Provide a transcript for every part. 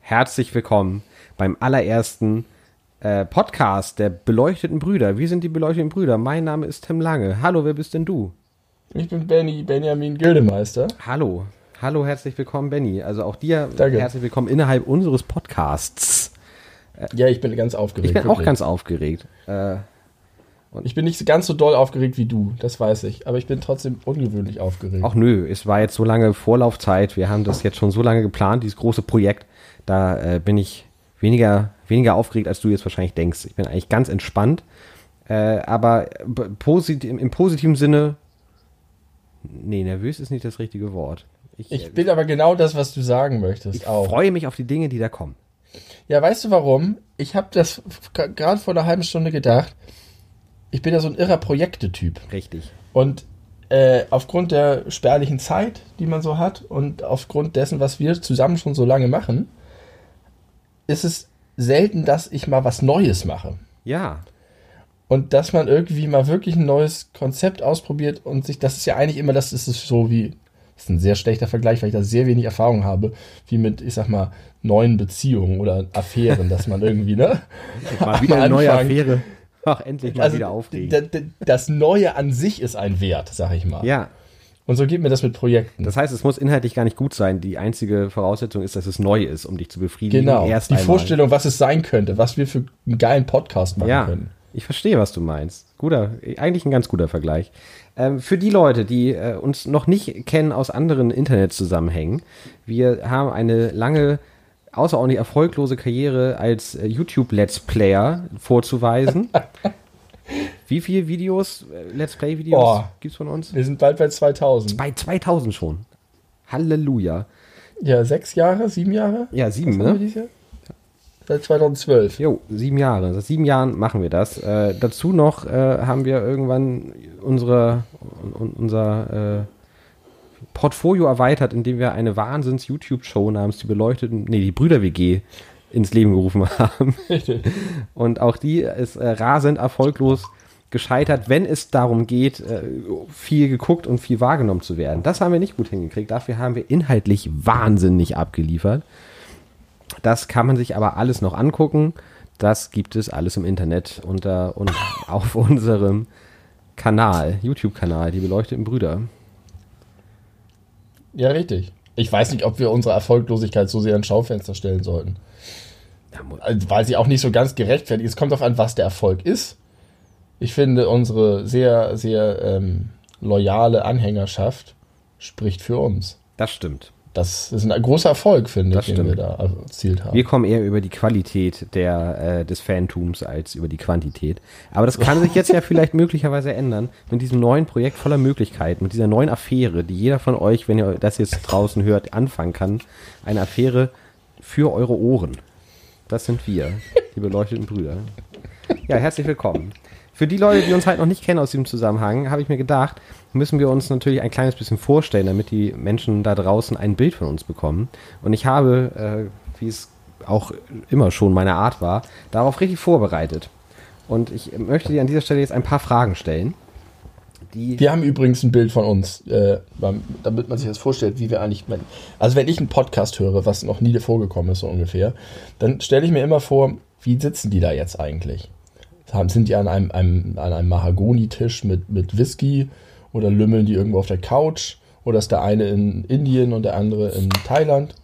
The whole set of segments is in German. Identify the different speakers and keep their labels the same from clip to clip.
Speaker 1: Herzlich willkommen beim allerersten äh, Podcast der beleuchteten Brüder. Wir sind die beleuchteten Brüder. Mein Name ist Tim Lange. Hallo, wer bist denn du?
Speaker 2: Ich bin Benny, Benjamin Gildemeister.
Speaker 1: Hallo. Hallo, herzlich willkommen, Benny. Also auch dir
Speaker 2: Danke.
Speaker 1: herzlich willkommen innerhalb unseres Podcasts.
Speaker 2: Ja, ich bin ganz aufgeregt.
Speaker 1: Ich bin auch
Speaker 2: wirklich.
Speaker 1: ganz aufgeregt. Äh,
Speaker 2: Ich bin nicht ganz so doll aufgeregt wie du, das weiß ich. Aber ich bin trotzdem ungewöhnlich aufgeregt.
Speaker 1: auch nö, es war jetzt so lange Vorlaufzeit. Wir haben das jetzt schon so lange geplant, dieses große Projekt. Da äh, bin ich weniger, weniger aufgeregt, als du jetzt wahrscheinlich denkst. Ich bin eigentlich ganz entspannt. Äh, aber posit im, im positiven Sinne. Nee, nervös ist nicht das richtige Wort. Ich,
Speaker 2: ich bin aber genau das, was du sagen möchtest.
Speaker 1: ich
Speaker 2: auch.
Speaker 1: freue mich auf die Dinge, die da kommen.
Speaker 2: Ja, weißt du warum? Ich habe das gerade vor einer halben Stunde gedacht. Ich bin ja so ein irrer Projektetyp.
Speaker 1: Richtig.
Speaker 2: Und äh, aufgrund der spärlichen Zeit, die man so hat und aufgrund dessen, was wir zusammen schon so lange machen, ist es selten, dass ich mal was Neues mache.
Speaker 1: Ja,
Speaker 2: Und dass man irgendwie mal wirklich ein neues Konzept ausprobiert und sich, das ist ja eigentlich immer, das ist es so wie, das ist ein sehr schlechter Vergleich, weil ich da sehr wenig Erfahrung habe, wie mit, ich sag mal, neuen Beziehungen oder Affären, dass man irgendwie, ne?
Speaker 1: mal wieder eine neue Affäre. Ach, endlich mal wieder aufregen.
Speaker 2: Das Neue an sich ist ein Wert, sag ich mal.
Speaker 1: Ja,
Speaker 2: Und so geht mir das mit Projekten.
Speaker 1: das heißt, es muss inhaltlich gar nicht gut sein. Die einzige Voraussetzung ist, dass es neu ist, um dich zu befriedigen.
Speaker 2: genau.
Speaker 1: Erst
Speaker 2: Die
Speaker 1: einmal.
Speaker 2: Vorstellung, was es sein könnte, was wir für einen geilen Podcast machen
Speaker 1: Ja,
Speaker 2: können.
Speaker 1: Ich verstehe, was du meinst. Guter, eigentlich ein ganz guter Vergleich. Ähm, für die Leute, die äh, uns noch nicht kennen aus anderen Internetzusammenhängen, wir haben eine lange, außerordentlich erfolglose Karriere als äh, YouTube-Let's Player vorzuweisen. Wie viele Videos, äh, Let's Play-Videos
Speaker 2: Boah.
Speaker 1: gibt's von uns?
Speaker 2: Wir sind bald bei 2000.
Speaker 1: Bei 2000 schon. Halleluja.
Speaker 2: Ja, sechs Jahre, sieben Jahre?
Speaker 1: Ja, sieben, ne?
Speaker 2: Seit 2012.
Speaker 1: Jo, sieben Jahre. Seit sieben Jahren machen wir das. Äh, dazu noch äh, haben wir irgendwann unsere, un, unser äh, Portfolio erweitert, indem wir eine Wahnsinns-YouTube-Show namens die beleuchteten, nee, die Brüder-WG ins Leben gerufen haben.
Speaker 2: Richtig.
Speaker 1: Und auch die ist äh, rasend erfolglos gescheitert, wenn es darum geht, äh, viel geguckt und viel wahrgenommen zu werden. Das haben wir nicht gut hingekriegt. Dafür haben wir inhaltlich wahnsinnig abgeliefert. Das kann man sich aber alles noch angucken. Das gibt es alles im Internet unter und auf unserem Kanal, YouTube-Kanal, die beleuchteten Brüder.
Speaker 2: Ja, richtig. Ich weiß nicht, ob wir unsere Erfolglosigkeit so sehr ins Schaufenster stellen sollten. Also, weil sie auch nicht so ganz gerechtfertigt ist. Es kommt darauf an, was der Erfolg ist. Ich finde, unsere sehr, sehr ähm, loyale Anhängerschaft spricht für uns.
Speaker 1: Das stimmt.
Speaker 2: Das ist ein großer Erfolg, finde
Speaker 1: Das
Speaker 2: ich, den wir
Speaker 1: stimmt.
Speaker 2: da erzielt haben.
Speaker 1: Wir kommen eher über die Qualität der, äh, des Fantums als über die Quantität. Aber das kann sich jetzt ja vielleicht möglicherweise ändern mit diesem neuen Projekt voller Möglichkeiten, mit dieser neuen Affäre, die jeder von euch, wenn ihr das jetzt draußen hört, anfangen kann. Eine Affäre für eure Ohren. Das sind wir, die beleuchteten Brüder. Ja, herzlich willkommen. Für die Leute, die uns halt noch nicht kennen aus diesem Zusammenhang, habe ich mir gedacht, müssen wir uns natürlich ein kleines bisschen vorstellen, damit die Menschen da draußen ein Bild von uns bekommen. Und ich habe, äh, wie es auch immer schon meine Art war, darauf richtig vorbereitet. Und ich möchte dir an dieser Stelle jetzt ein paar Fragen stellen. Die
Speaker 2: Wir haben übrigens ein Bild von uns, äh, damit man sich das vorstellt, wie wir eigentlich. Also, wenn ich einen Podcast höre, was noch nie vorgekommen ist, so ungefähr, dann stelle ich mir immer vor, wie sitzen die da jetzt eigentlich? Sind die an einem, einem, an einem Mahagoni-Tisch mit, mit Whisky oder lümmeln die irgendwo auf der Couch? Oder ist der eine in Indien und der andere in Thailand?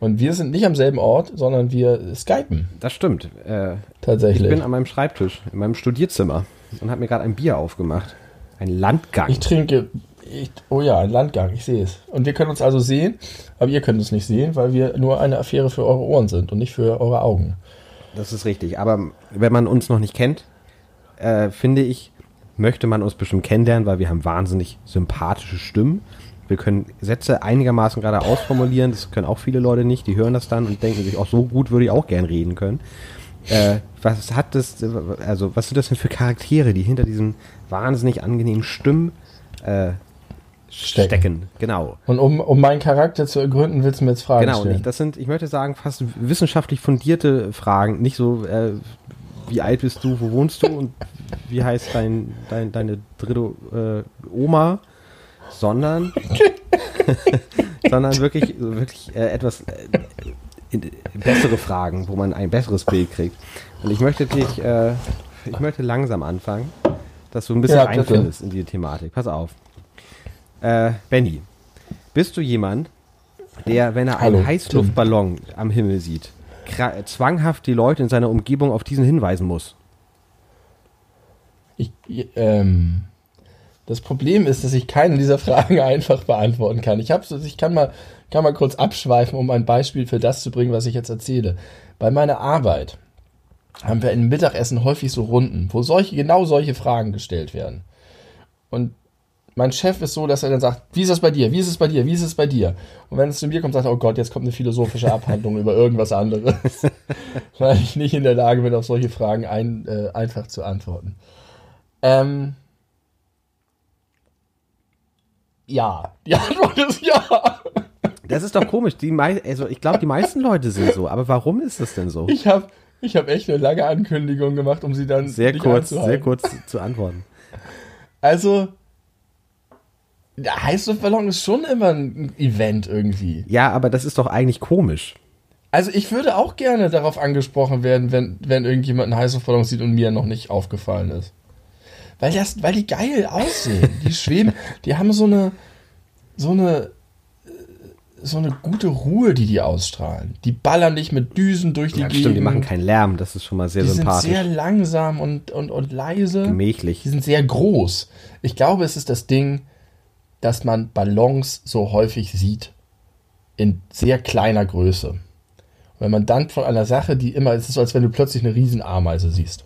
Speaker 2: Und wir sind nicht am selben Ort, sondern wir skypen
Speaker 1: das stimmt. Äh, ich
Speaker 2: tatsächlich.
Speaker 1: bin an meinem Schreibtisch, in meinem Studierzimmer und habe mir gerade ein Bier aufgemacht. Ein Landgang.
Speaker 2: Ich trinke. Ich, oh ja, ein Landgang, ich sehe es. Und wir können uns also sehen, aber ihr könnt uns nicht sehen, weil wir nur eine Affäre für eure Ohren sind und nicht für eure Augen.
Speaker 1: Das ist richtig. Aber wenn man uns noch nicht kennt, äh, finde ich, möchte man uns bestimmt kennenlernen, weil wir haben wahnsinnig sympathische Stimmen. Wir können Sätze einigermaßen gerade ausformulieren. Das können auch viele Leute nicht. Die hören das dann und denken sich, auch so gut würde ich auch gern reden können. Äh, was hat das, also was sind das denn für Charaktere, die hinter diesen wahnsinnig angenehmen Stimmen äh, stecken.
Speaker 2: Stecken.
Speaker 1: Genau.
Speaker 2: Und um, um meinen Charakter zu ergründen, willst du mir jetzt Fragen
Speaker 1: Genau,
Speaker 2: stellen?
Speaker 1: ich, das sind, ich möchte sagen, fast wissenschaftlich fundierte Fragen. Nicht so, äh, wie alt bist du, wo wohnst du und wie heißt dein, dein, deine dritte äh, Oma, sondern, sondern wirklich, wirklich äh, etwas äh, in, bessere Fragen, wo man ein besseres Bild kriegt. Und ich möchte dich, äh, ich möchte langsam anfangen, dass du ein bisschen
Speaker 2: Ja,
Speaker 1: einfindest in die Thematik. Pass auf. Äh, Benny, bist du jemand, der, wenn er einen
Speaker 2: Hallo,
Speaker 1: Heißluftballon am Himmel sieht, zwanghaft die Leute in seiner Umgebung auf diesen hinweisen muss?
Speaker 2: Ich, ähm, das Problem ist, dass ich keine dieser Fragen einfach beantworten kann. Ich, hab's, ich kann, mal, kann mal kurz abschweifen, um ein Beispiel für das zu bringen, was ich jetzt erzähle. Bei meiner Arbeit haben wir im Mittagessen häufig so Runden, wo solche, genau solche Fragen gestellt werden. Und mein Chef ist so, dass er dann sagt, wie ist es bei dir, wie ist es bei dir, wie ist es bei dir? Und wenn es zu mir kommt, sagt er, oh Gott, jetzt kommt eine philosophische Abhandlung über irgendwas anderes, weil ich nicht in der Lage bin, auf solche Fragen ein, äh, einfach zu antworten. Ähm, ja, die Antwort ist ja.
Speaker 1: Das ist doch komisch. Die mei also ich glaube, die meisten Leute sind so. Aber warum ist das denn so?
Speaker 2: Ich habe ich hab echt eine lange Ankündigung gemacht, um sie dann
Speaker 1: Sehr kurz, sehr kurz zu antworten.
Speaker 2: Also, der Heißluftballon ist schon immer ein Event irgendwie.
Speaker 1: Ja, aber das ist doch eigentlich komisch.
Speaker 2: Also ich würde auch gerne darauf angesprochen werden, wenn, wenn irgendjemand einen Heißluftballon sieht und mir noch nicht aufgefallen ist. Weil, das, weil die geil aussehen. Die schweben, die haben so eine, so eine, so eine gute Ruhe, die die ausstrahlen. Die ballern dich mit Düsen durch die
Speaker 1: Ja,
Speaker 2: Gegend.
Speaker 1: stimmt, die machen keinen Lärm. Das ist schon mal sehr
Speaker 2: die sind
Speaker 1: sympathisch.
Speaker 2: sehr langsam und, und, und leise.
Speaker 1: Gemächlich.
Speaker 2: Die sind sehr groß. Ich glaube, es ist das Ding, dass man Ballons so häufig sieht. In sehr kleiner Größe. Und wenn man dann von einer Sache, die immer, es ist so, als wenn du plötzlich eine Riesenameise siehst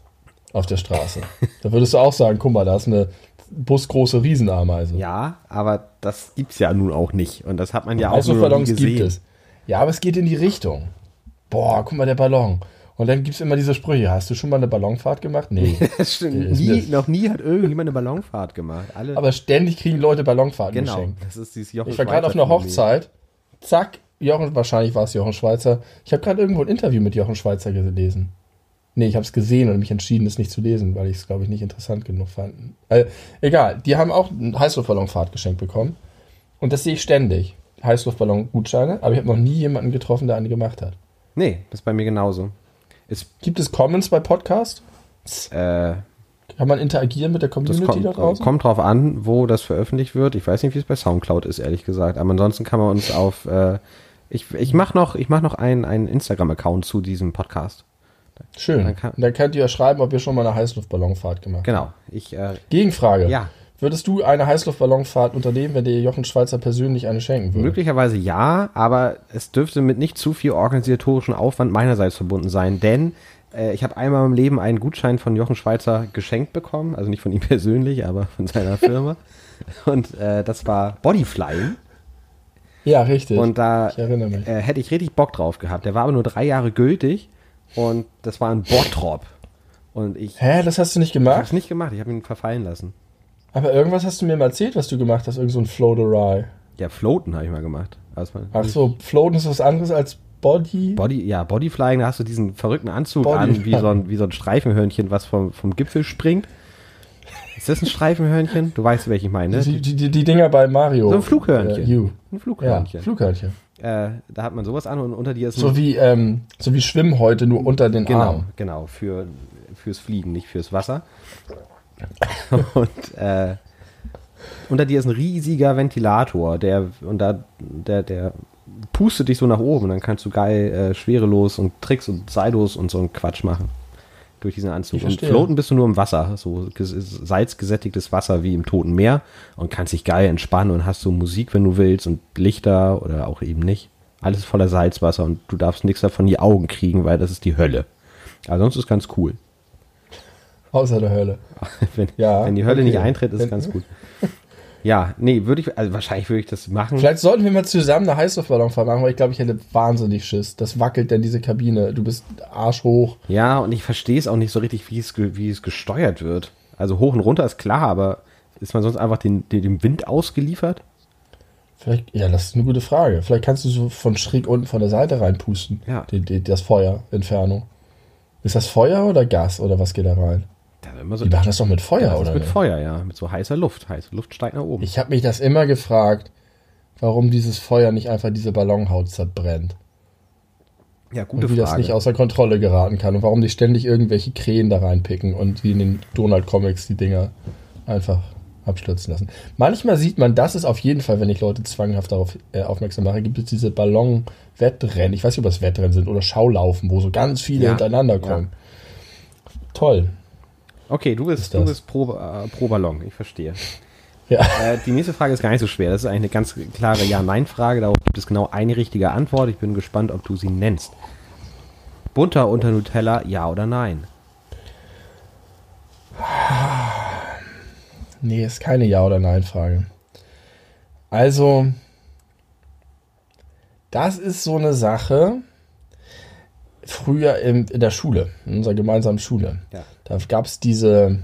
Speaker 2: auf der Straße. da würdest du auch sagen, guck mal, da ist eine busgroße Riesenameise.
Speaker 1: Ja, aber das gibt's ja nun auch nicht. Und das hat man ja auch nur noch nie
Speaker 2: Heißluftballons
Speaker 1: gesehen.
Speaker 2: gibt es. Ja, aber es geht in die Richtung. Boah, guck mal, der Ballon. Und dann gibt es immer diese Sprüche. Hast du schon mal eine Ballonfahrt gemacht? Nee.
Speaker 1: Das stimmt. Nie,
Speaker 2: das-
Speaker 1: noch nie hat irgendjemand eine Ballonfahrt gemacht. Alle,
Speaker 2: aber ständig kriegen Leute Ballonfahrten
Speaker 1: genau.
Speaker 2: geschenkt.
Speaker 1: Das ist dieses Jochen
Speaker 2: Ich war gerade auf einer. Hochzeit. Zack, Jochen, wahrscheinlich war es Jochen Schweizer. Ich habe gerade irgendwo ein Interview mit Jochen Schweizer gelesen. Nee, ich habe es gesehen und mich entschieden, es nicht zu lesen, weil ich es, glaube ich, nicht interessant genug fand. Äh, egal, die haben auch eine Heißluftballonfahrt geschenkt bekommen. Und das sehe ich ständig. Heißluftballon-Gutscheine, aber ich habe noch nie jemanden getroffen, der eine gemacht hat.
Speaker 1: Nee, das ist bei mir genauso. Ist,
Speaker 2: Gibt es Comments bei Podcast?
Speaker 1: äh,
Speaker 2: Kann man interagieren mit der
Speaker 1: das
Speaker 2: Community
Speaker 1: kommt,
Speaker 2: da draußen?
Speaker 1: kommt drauf an, wo das veröffentlicht wird. Ich weiß nicht, wie es bei Soundcloud ist, ehrlich gesagt. Aber ansonsten kann man uns auf. Äh, ich ich mache noch, ich mach noch einen, einen Instagram-Account zu diesem Podcast.
Speaker 2: Schön.
Speaker 1: Dann kann-
Speaker 2: dann könnt ihr ja schreiben, ob ihr schon mal eine Heißluftballonfahrt gemacht habt.
Speaker 1: Genau. Ich, äh,
Speaker 2: Gegenfrage.
Speaker 1: ja,
Speaker 2: Würdest du eine Heißluftballonfahrt unternehmen, wenn dir Jochen Schweizer persönlich eine schenken würde?
Speaker 1: möglicherweise ja, aber es dürfte mit nicht zu viel organisatorischen Aufwand meinerseits verbunden sein, denn äh, ich habe einmal im Leben einen Gutschein von Jochen Schweizer geschenkt bekommen, also nicht von ihm persönlich, aber von seiner Firma. Und äh, das war Bodyflying.
Speaker 2: Ja, richtig.
Speaker 1: Und da
Speaker 2: ich erinnere mich.
Speaker 1: äh, hätte ich richtig Bock drauf gehabt. Der war aber nur drei Jahre gültig und das war ein Bottrop. Und ich
Speaker 2: Hä, das hast du nicht
Speaker 1: habe
Speaker 2: gemacht?
Speaker 1: es nicht gemacht, ich habe ihn verfallen lassen.
Speaker 2: Aber irgendwas hast du mir mal erzählt, was du gemacht hast. Irgend so ein Float-Awry.
Speaker 1: Ja, Floaten habe ich mal gemacht. Also
Speaker 2: Ach so, Floaten ist was anderes als Body?
Speaker 1: Body, ja, Bodyflying, da hast du diesen verrückten Anzug
Speaker 2: Body-
Speaker 1: an, wie so, ein, wie so ein Streifenhörnchen, was vom, vom Gipfel springt. Ist das ein Streifenhörnchen? Du weißt, welchen ich meine.
Speaker 2: Die, die, die, die Dinger bei Mario.
Speaker 1: So ein Flughörnchen.
Speaker 2: Äh.
Speaker 1: Ein
Speaker 2: Ja,
Speaker 1: Flughörnchen.
Speaker 2: Flughörnchen.
Speaker 1: äh, da hat man sowas an und unter dir ist
Speaker 2: So wie, ähm, so wie Schwimmhäute, nur unter den
Speaker 1: Genau,
Speaker 2: Armen.
Speaker 1: genau, für, fürs Fliegen, nicht fürs Wasser. und äh, unter dir ist ein riesiger Ventilator, der und da der, der pustet dich so nach oben, dann kannst du geil äh, schwerelos und Tricks und Saldos und so einen Quatsch machen. Durch diesen Anzug. Und floaten bist du nur im Wasser, so ges- salzgesättigtes Wasser wie im Toten Meer und kannst dich geil entspannen und hast so Musik, wenn du willst und Lichter oder auch eben nicht. Alles voller Salzwasser und du darfst nichts davon in die Augen kriegen, weil das ist die Hölle. Aber sonst ist es ganz cool.
Speaker 2: Außer der Hölle.
Speaker 1: wenn,
Speaker 2: Ja,
Speaker 1: wenn die Hölle
Speaker 2: okay.
Speaker 1: nicht eintritt, ist es
Speaker 2: Wenn-
Speaker 1: ganz gut. Ja, nee, würde ich, also wahrscheinlich würde ich das machen.
Speaker 2: Vielleicht sollten wir mal zusammen eine Heißluftballonfahrt machen, weil ich glaube, ich hätte wahnsinnig Schiss. Das wackelt dann diese Kabine. Du bist arschhoch.
Speaker 1: Ja, und ich verstehe es auch nicht so richtig, wie es, wie es gesteuert wird. Also hoch und runter ist klar, aber ist man sonst einfach den, den, dem Wind ausgeliefert?
Speaker 2: Vielleicht, ja, das ist eine gute Frage. Vielleicht kannst du so von schräg unten von der Seite reinpusten.
Speaker 1: Ja.
Speaker 2: Die, die, das Feuer, Entfernung. Ist das Feuer oder Gas oder was geht da rein?
Speaker 1: So
Speaker 2: Die machen das doch mit Feuer,
Speaker 1: das
Speaker 2: oder?
Speaker 1: mit
Speaker 2: nicht?
Speaker 1: Feuer, ja. Mit so heißer Luft. Heiße Luft steigt nach oben.
Speaker 2: Ich habe mich das immer gefragt, warum dieses Feuer nicht einfach diese Ballonhaut zerbrennt.
Speaker 1: ja,
Speaker 2: und wie das nicht außer Kontrolle geraten kann und warum die ständig irgendwelche Krähen da reinpicken und wie in den Donald Comics die Dinger einfach abstürzen lassen. Manchmal sieht man, das ist auf jeden Fall, wenn ich Leute zwanghaft darauf äh, aufmerksam mache, gibt es diese Ballon-Wettrennen. Ich weiß nicht, ob das Wettrennen sind oder Schaulaufen, wo so ganz viele
Speaker 1: Ja,
Speaker 2: hintereinander
Speaker 1: ja.
Speaker 2: kommen. Toll.
Speaker 1: Okay, du bist,
Speaker 2: Ist
Speaker 1: du bist pro, äh, pro Ballon, ich verstehe.
Speaker 2: Ja.
Speaker 1: Äh, die nächste Frage ist gar nicht so schwer. Das ist eigentlich eine ganz klare Ja-Nein-Frage. Darauf gibt es genau eine richtige Antwort. Ich bin gespannt, ob du sie nennst. Bunter unter Nutella, ja oder nein?
Speaker 2: Nee, ist keine Ja- oder Nein-Frage. Also, das ist so eine Sache. Früher in, in der Schule, in unserer gemeinsamen Schule,
Speaker 1: Ja.
Speaker 2: Da gab es diese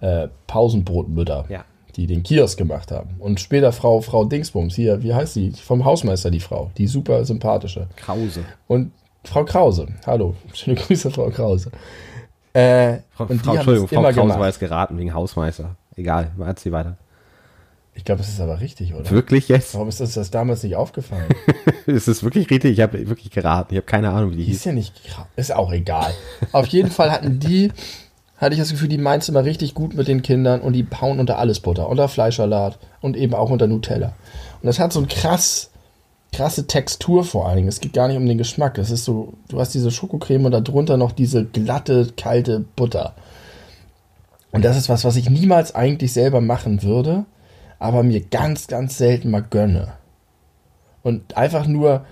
Speaker 2: äh, Pausenbrotmütter,
Speaker 1: Ja.
Speaker 2: die den Kiosk gemacht haben. Und später Frau, Frau Dingsbums, hier, wie heißt sie? Vom Hausmeister, die Frau, die super sympathische.
Speaker 1: Krause.
Speaker 2: Und Frau Krause, hallo, schöne Grüße, Frau Krause. Äh,
Speaker 1: Frau,
Speaker 2: und die
Speaker 1: Frau, Entschuldigung, Frau Krause
Speaker 2: gemacht.
Speaker 1: war jetzt geraten wegen Hausmeister. Egal, erzähl weiter.
Speaker 2: Ich glaube, das ist aber richtig, oder?
Speaker 1: Wirklich jetzt?
Speaker 2: Warum ist uns das damals nicht aufgefallen?
Speaker 1: ist es wirklich richtig? Ich habe wirklich geraten. Ich habe keine Ahnung, wie die hieß.
Speaker 2: ist ja nicht gra- Ist auch egal. Auf jeden Fall hatten die, hatte ich das Gefühl, die meint immer richtig gut mit den Kindern und die hauen unter alles Butter, unter Fleischsalat und eben auch unter Nutella. Und das hat so ein krass, krasse Textur vor allen Dingen. Es geht gar nicht um den Geschmack. Das ist so, du hast diese Schokocreme und darunter noch diese glatte, kalte Butter. Und das ist was, was ich niemals eigentlich selber machen würde, aber mir ganz, ganz selten mal gönne. Und einfach nur,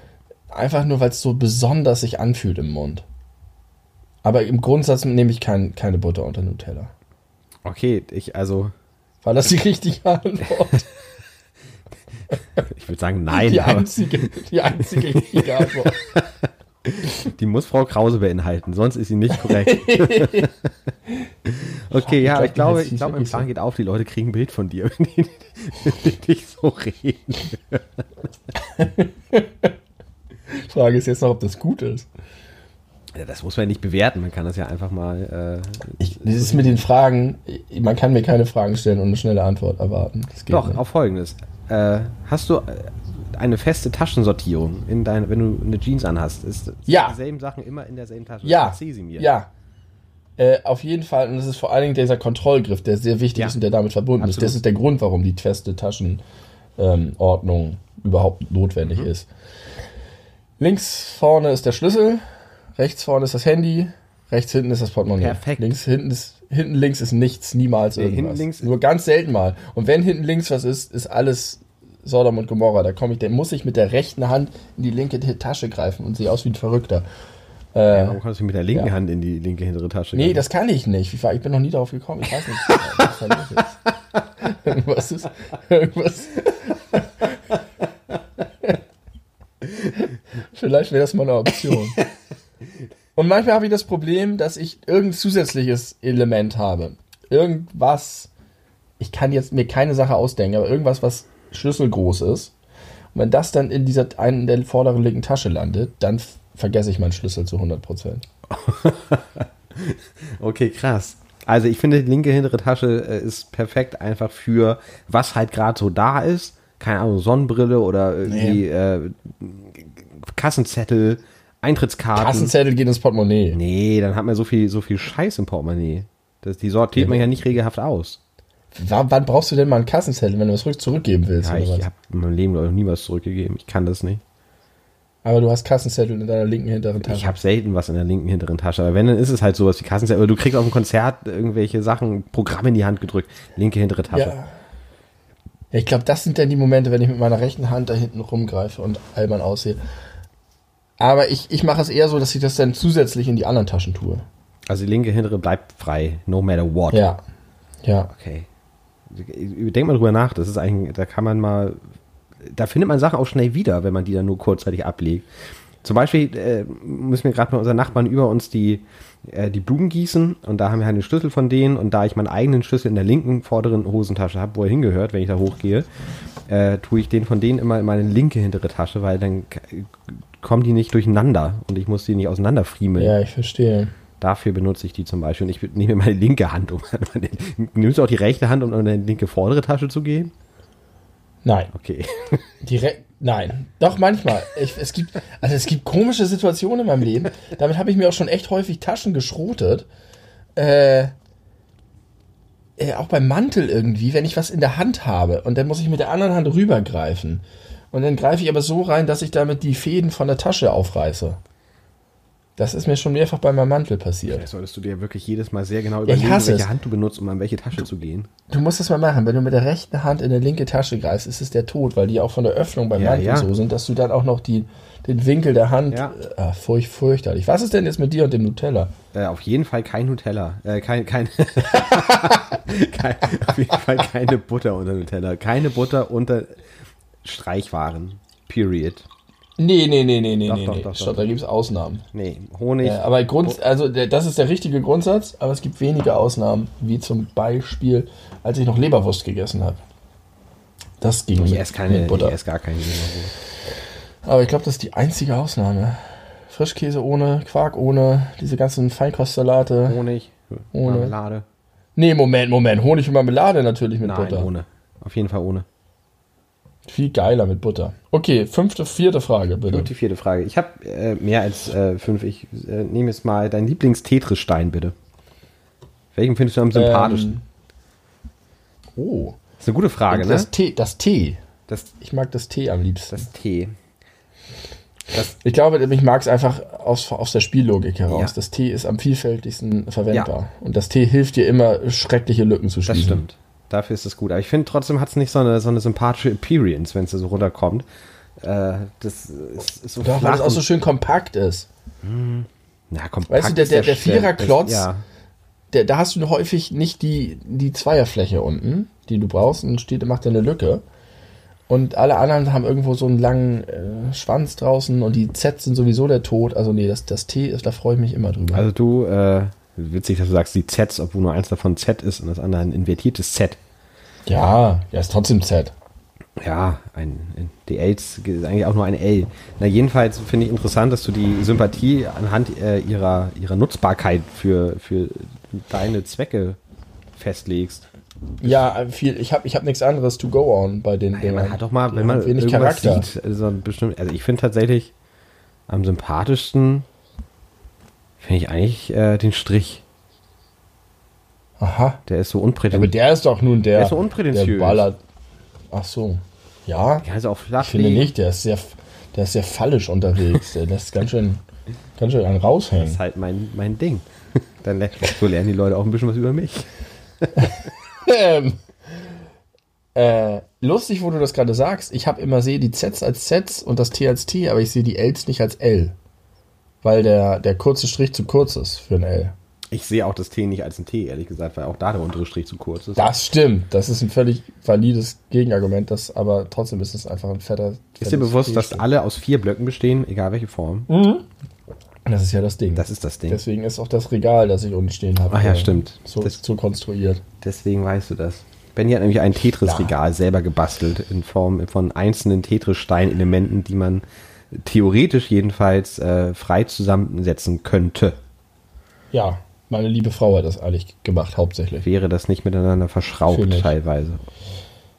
Speaker 2: einfach nur, weil es so besonders sich anfühlt im Mund. Aber im Grundsatz nehme ich kein, keine Butter unter Nutella.
Speaker 1: Okay, ich, also,
Speaker 2: War das die richtige Antwort?
Speaker 1: ich würde sagen nein,
Speaker 2: die einzige, die einzige richtige Antwort.
Speaker 1: die muss Frau Krause beinhalten, sonst ist sie nicht korrekt. okay, ja, ich glaube, ich glaube, mein Plan geht auf, die Leute kriegen ein Bild von dir, wenn die, wenn die dich so reden.
Speaker 2: Die Frage ist jetzt noch, ob das gut ist.
Speaker 1: Ja, das muss man ja nicht bewerten, man kann das ja einfach mal. Äh,
Speaker 2: Ich, das ist mit den Fragen, man kann mir keine Fragen stellen und eine schnelle Antwort erwarten. Das geht
Speaker 1: Doch,
Speaker 2: nicht.
Speaker 1: auf folgendes. Äh, hast du eine feste Taschensortierung in dein, wenn du eine Jeans anhast? Ist,
Speaker 2: Ja.
Speaker 1: dieselben Sachen immer in derselben Tasche?
Speaker 2: Ja,
Speaker 1: Erzähl sie mir.
Speaker 2: ja. Äh, auf jeden Fall, und das ist vor allen Dingen dieser Kontrollgriff, der sehr wichtig
Speaker 1: Ja.
Speaker 2: ist und der damit verbunden ist.
Speaker 1: Absolut.
Speaker 2: Das ist der Grund, warum die feste Taschenordnung überhaupt notwendig
Speaker 1: Mhm.
Speaker 2: ist. Links vorne ist der Schlüssel, rechts vorne ist das Handy, rechts hinten ist das Portemonnaie.
Speaker 1: Perfekt.
Speaker 2: Links hinten ist hinten links ist nichts, niemals
Speaker 1: Nee,
Speaker 2: irgendwas.
Speaker 1: links-
Speaker 2: Nur ganz selten mal. Und wenn hinten links was ist, ist alles Sodom und Gomorra. Da komme ich, dann muss ich mit der rechten Hand in die linke Tasche greifen und sehe aus wie ein Verrückter. Äh,
Speaker 1: Warum kannst du mit der linken
Speaker 2: Ja.
Speaker 1: Hand in die linke hintere Tasche
Speaker 2: Nee,
Speaker 1: greifen?
Speaker 2: das kann ich nicht. Ich bin noch nie darauf gekommen. Ich weiß nicht. was da los ist. Irgendwas ist. Irgendwas. Vielleicht wäre das mal eine Option. Und manchmal habe ich das Problem, dass ich irgendein zusätzliches Element habe. Irgendwas. Ich kann jetzt mir keine Sache ausdenken, aber irgendwas, was schlüsselgroß ist. Und wenn das dann in dieser einen der vorderen linken Tasche landet, dann vergesse ich meinen Schlüssel zu 100%.
Speaker 1: Okay, krass. Also ich finde, die linke hintere Tasche äh, ist perfekt einfach für, was halt gerade so da ist. Keine Ahnung, Sonnenbrille oder irgendwie äh, Kassenzettel, Eintrittskarten.
Speaker 2: Kassenzettel geht ins Portemonnaie.
Speaker 1: Nee, dann hat man so viel, so viel Scheiß im Portemonnaie. Das, die sortiert man ja nicht regelhaft aus.
Speaker 2: Wann, brauchst du denn mal einen Kassenzettel, wenn du was rück zurückgeben willst?
Speaker 1: Ja, ich habe in meinem Leben noch nie was zurückgegeben. Ich kann das nicht.
Speaker 2: Aber du hast Kassenzettel in deiner linken hinteren Tasche.
Speaker 1: Ich habe selten was in der linken hinteren Tasche. Aber wenn, dann ist es halt sowas wie Kassenzettel. Oder du kriegst auf dem Konzert irgendwelche Sachen, Programme in die Hand gedrückt. Linke hintere Tasche.
Speaker 2: ja. ja, ich glaube, das sind dann die Momente, wenn ich mit meiner rechten Hand da hinten rumgreife und albern aussehe. Aber ich, ich mache es eher so, dass ich das dann zusätzlich in die anderen Taschen tue.
Speaker 1: Also die linke hintere bleibt frei, no matter what.
Speaker 2: Ja. Ja.
Speaker 1: Okay. Denk mal drüber nach. Das ist eigentlich, da kann man mal, da findet man Sachen auch schnell wieder, wenn man die dann nur kurzzeitig ablegt. Zum Beispiel äh, müssen wir gerade mit unseren Nachbarn über uns die, äh, die Blumen gießen und da haben wir halt einen Schlüssel von denen und da ich meinen eigenen Schlüssel in der linken vorderen Hosentasche habe, wo er hingehört, wenn ich da hochgehe, äh, tue ich den von denen immer in meine linke hintere Tasche, weil dann kommen die nicht durcheinander und ich muss die nicht auseinanderfriemeln.
Speaker 2: Ja, ich verstehe.
Speaker 1: Dafür benutze ich die zum Beispiel und ich nehme meine linke Hand um. Nimmst du auch die rechte Hand, um in deine linke vordere Tasche zu gehen?
Speaker 2: Nein.
Speaker 1: Okay.
Speaker 2: Direkt. Nein. Doch, manchmal. Ich, es, gibt, also es gibt komische Situationen in meinem Leben. Damit habe ich mir auch schon echt häufig Taschen geschrotet. Äh, äh, auch beim Mantel irgendwie, wenn ich was in der Hand habe und dann muss ich mit der anderen Hand rübergreifen. Und dann greife ich aber so rein, dass ich damit die Fäden von der Tasche aufreiße. Das ist mir schon mehrfach bei meinem Mantel passiert.
Speaker 1: Das solltest du dir wirklich jedes Mal sehr genau überlegen,
Speaker 2: hasse
Speaker 1: welche
Speaker 2: es.
Speaker 1: Hand du benutzt, um an welche Tasche zu gehen.
Speaker 2: Du musst das mal machen. Wenn du mit der rechten Hand in die linke Tasche greifst, ist es der Tod, weil die auch von der Öffnung beim
Speaker 1: Ja,
Speaker 2: Mantel
Speaker 1: ja.
Speaker 2: so sind, dass du dann auch noch die, den Winkel der Hand.
Speaker 1: Ja.
Speaker 2: Äh, ah, furch, fürchterlich. Was ist denn jetzt mit dir und dem Nutella?
Speaker 1: Äh, auf jeden Fall kein Nutella. Äh, kein, kein, kein, auf jeden Fall keine Butter unter Nutella. Keine Butter unter Streichwaren. Period.
Speaker 2: Nee, nee, nee, nee, nee,
Speaker 1: Doch,
Speaker 2: nee.
Speaker 1: doch,
Speaker 2: nee.
Speaker 1: doch, doch.
Speaker 2: da gibt es Ausnahmen.
Speaker 1: Nee, Honig.
Speaker 2: Äh, aber Grund, also der, das ist der richtige Grundsatz, aber es gibt wenige Ausnahmen, wie zum Beispiel, als ich noch Leberwurst gegessen habe. Das ging
Speaker 1: ich
Speaker 2: mit,
Speaker 1: esse keine,
Speaker 2: mit Butter.
Speaker 1: ich esse gar keine Leberwurst.
Speaker 2: Aber ich glaube, das ist die einzige Ausnahme. Frischkäse ohne, Quark ohne, diese ganzen Feinkostsalate.
Speaker 1: Honig,
Speaker 2: Ohne.
Speaker 1: Marmelade.
Speaker 2: Nee, Moment, Moment. Honig und Marmelade natürlich mit
Speaker 1: Nein,
Speaker 2: Butter.
Speaker 1: ohne. Auf jeden Fall ohne.
Speaker 2: Viel geiler mit Butter. Okay, fünfte, vierte Frage, bitte.
Speaker 1: Die vierte Frage. Ich habe äh, mehr als äh, fünf. Ich äh, nehme jetzt mal deinen Lieblings-Tetris-Stein, bitte. Welchen findest du am sympathischsten?
Speaker 2: Ähm, oh.
Speaker 1: das ist eine gute Frage,
Speaker 2: das
Speaker 1: ne?
Speaker 2: Tee, das Tee.
Speaker 1: Das,
Speaker 2: Ich mag das Tee am liebsten.
Speaker 1: das T.
Speaker 2: ich glaube, ich mag es einfach aus, aus der Spiellogik heraus.
Speaker 1: Ja.
Speaker 2: Das Tee ist am vielfältigsten verwendbar. Und das Tee hilft dir immer, schreckliche Lücken zu
Speaker 1: Das
Speaker 2: schließen.
Speaker 1: stimmt. Dafür ist es gut. Aber ich finde trotzdem hat es nicht so eine, so eine sympathische Appearance, wenn es so runterkommt. Äh, das ist, ist so
Speaker 2: Doch, weil es auch so schön kompakt ist.
Speaker 1: Na, kompakt
Speaker 2: Weißt du, der- der- der Viererklotz-
Speaker 1: Ja,
Speaker 2: Der, da hast du häufig nicht die, die Zweierfläche unten, die du brauchst, und steht, macht er eine Lücke. Und alle anderen haben irgendwo so einen langen äh, Schwanz draußen und die Z sind sowieso der Tod. Also nee, das, das T ist, da freue ich mich immer drüber.
Speaker 1: also du, äh, witzig, dass du sagst die Zs, obwohl nur eins davon Z ist und das andere ein invertiertes Z.
Speaker 2: ja, ja, ist trotzdem Z.
Speaker 1: Ja, ein, ein die Ls ist eigentlich auch nur ein L. Na, jedenfalls finde ich interessant, dass du die Sympathie anhand äh, ihrer, ihrer Nutzbarkeit für, für deine Zwecke festlegst.
Speaker 2: Ja, viel. Ich habe ich hab nichts anderes to go on bei den
Speaker 1: Ja,
Speaker 2: Dingern.
Speaker 1: man hat doch mal, wenn man
Speaker 2: wenig
Speaker 1: irgendwas
Speaker 2: Charakter.
Speaker 1: sieht, also bestimmt, also ich finde tatsächlich am sympathischsten finde ich eigentlich äh, den Strich.
Speaker 2: Aha.
Speaker 1: Der ist so
Speaker 2: Ja, aber
Speaker 1: unprätentiös.
Speaker 2: der ist doch nun der.
Speaker 1: Der ist so unprätentiös.
Speaker 2: Der ballert. Ach so. Ja,
Speaker 1: Der ist auch flach.
Speaker 2: ich finde nicht. Der ist sehr, der ist sehr fallisch unterwegs. Der lässt ganz schön, ganz schön einen
Speaker 1: Das
Speaker 2: raushängen.
Speaker 1: ist halt mein, mein Ding. Dann so lernen die Leute auch ein bisschen was über mich.
Speaker 2: Ähm, äh, lustig, wo du das gerade sagst. Ich habe immer sehe die Zs als Zs und das T als T, aber ich sehe die Ls nicht als L. Weil der, der kurze Strich zu kurz ist für ein L.
Speaker 1: Ich sehe auch das T nicht als ein T, ehrlich gesagt, weil auch da der untere Strich zu kurz ist.
Speaker 2: Das stimmt. Das ist ein völlig valides Gegenargument, das, aber trotzdem ist es einfach ein fetter.
Speaker 1: ist dir bewusst, dass alle aus vier Blöcken bestehen, egal welche Form?
Speaker 2: Das ist ja das Ding.
Speaker 1: Das ist das Ding.
Speaker 2: Deswegen ist auch das Regal, das ich unten stehen habe.
Speaker 1: Ach ja,
Speaker 2: äh,
Speaker 1: stimmt.
Speaker 2: So,
Speaker 1: Das-
Speaker 2: so konstruiert.
Speaker 1: Deswegen weißt du das. Benny hat nämlich ein Tetris-Regal selber gebastelt in Form von einzelnen Tetris-Steinelementen, die man theoretisch jedenfalls äh, frei zusammensetzen könnte.
Speaker 2: Ja, meine liebe Frau hat das eigentlich gemacht, hauptsächlich.
Speaker 1: Wäre das nicht miteinander verschraubt teilweise.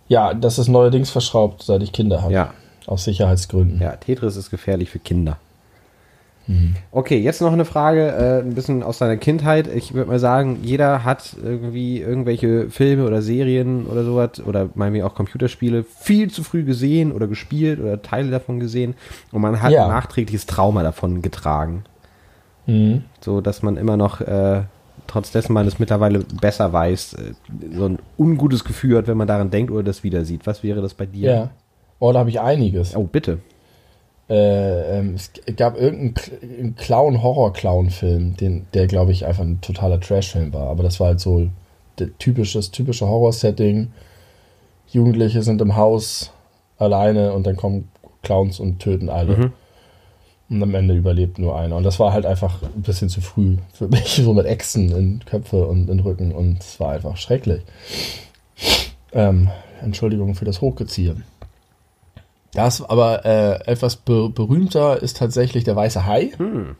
Speaker 2: Ja, das ist neuerdings verschraubt, seit ich Kinder habe.
Speaker 1: Ja.
Speaker 2: Aus Sicherheitsgründen.
Speaker 1: Ja, Tetris ist gefährlich für Kinder.
Speaker 2: Mhm.
Speaker 1: Okay, jetzt noch eine Frage, äh, ein bisschen aus deiner Kindheit. Ich würde mal sagen, jeder hat irgendwie irgendwelche Filme oder Serien oder sowas oder meinetwegen auch Computerspiele viel zu früh gesehen oder gespielt oder Teile davon gesehen und man hat
Speaker 2: Ja.
Speaker 1: ein nachträgliches Trauma davon getragen.
Speaker 2: Mhm.
Speaker 1: So dass man immer noch, äh, trotz dessen man es mittlerweile besser weiß, äh, so ein ungutes Gefühl hat, wenn man daran denkt oder das wieder sieht. Was wäre das bei dir?
Speaker 2: Ja. Oh, da habe ich einiges.
Speaker 1: Oh, bitte.
Speaker 2: Äh, ähm, es gab irgendeinen Clown-Horror-Clown-Film, den, der, glaube ich, einfach ein totaler Trash-Film war. Aber das war halt so der typisches, typische Horror-Setting. Jugendliche sind im Haus alleine und dann kommen Clowns und töten alle. Und am Ende überlebt nur einer. Und das war halt einfach ein bisschen zu früh für mich, so mit Echsen in Köpfe und in Rücken. Und es war einfach schrecklich. Ähm, Entschuldigung für das Hochgeziehe. Das aber äh, etwas be berühmter ist tatsächlich der weiße Hai.
Speaker 1: Hm.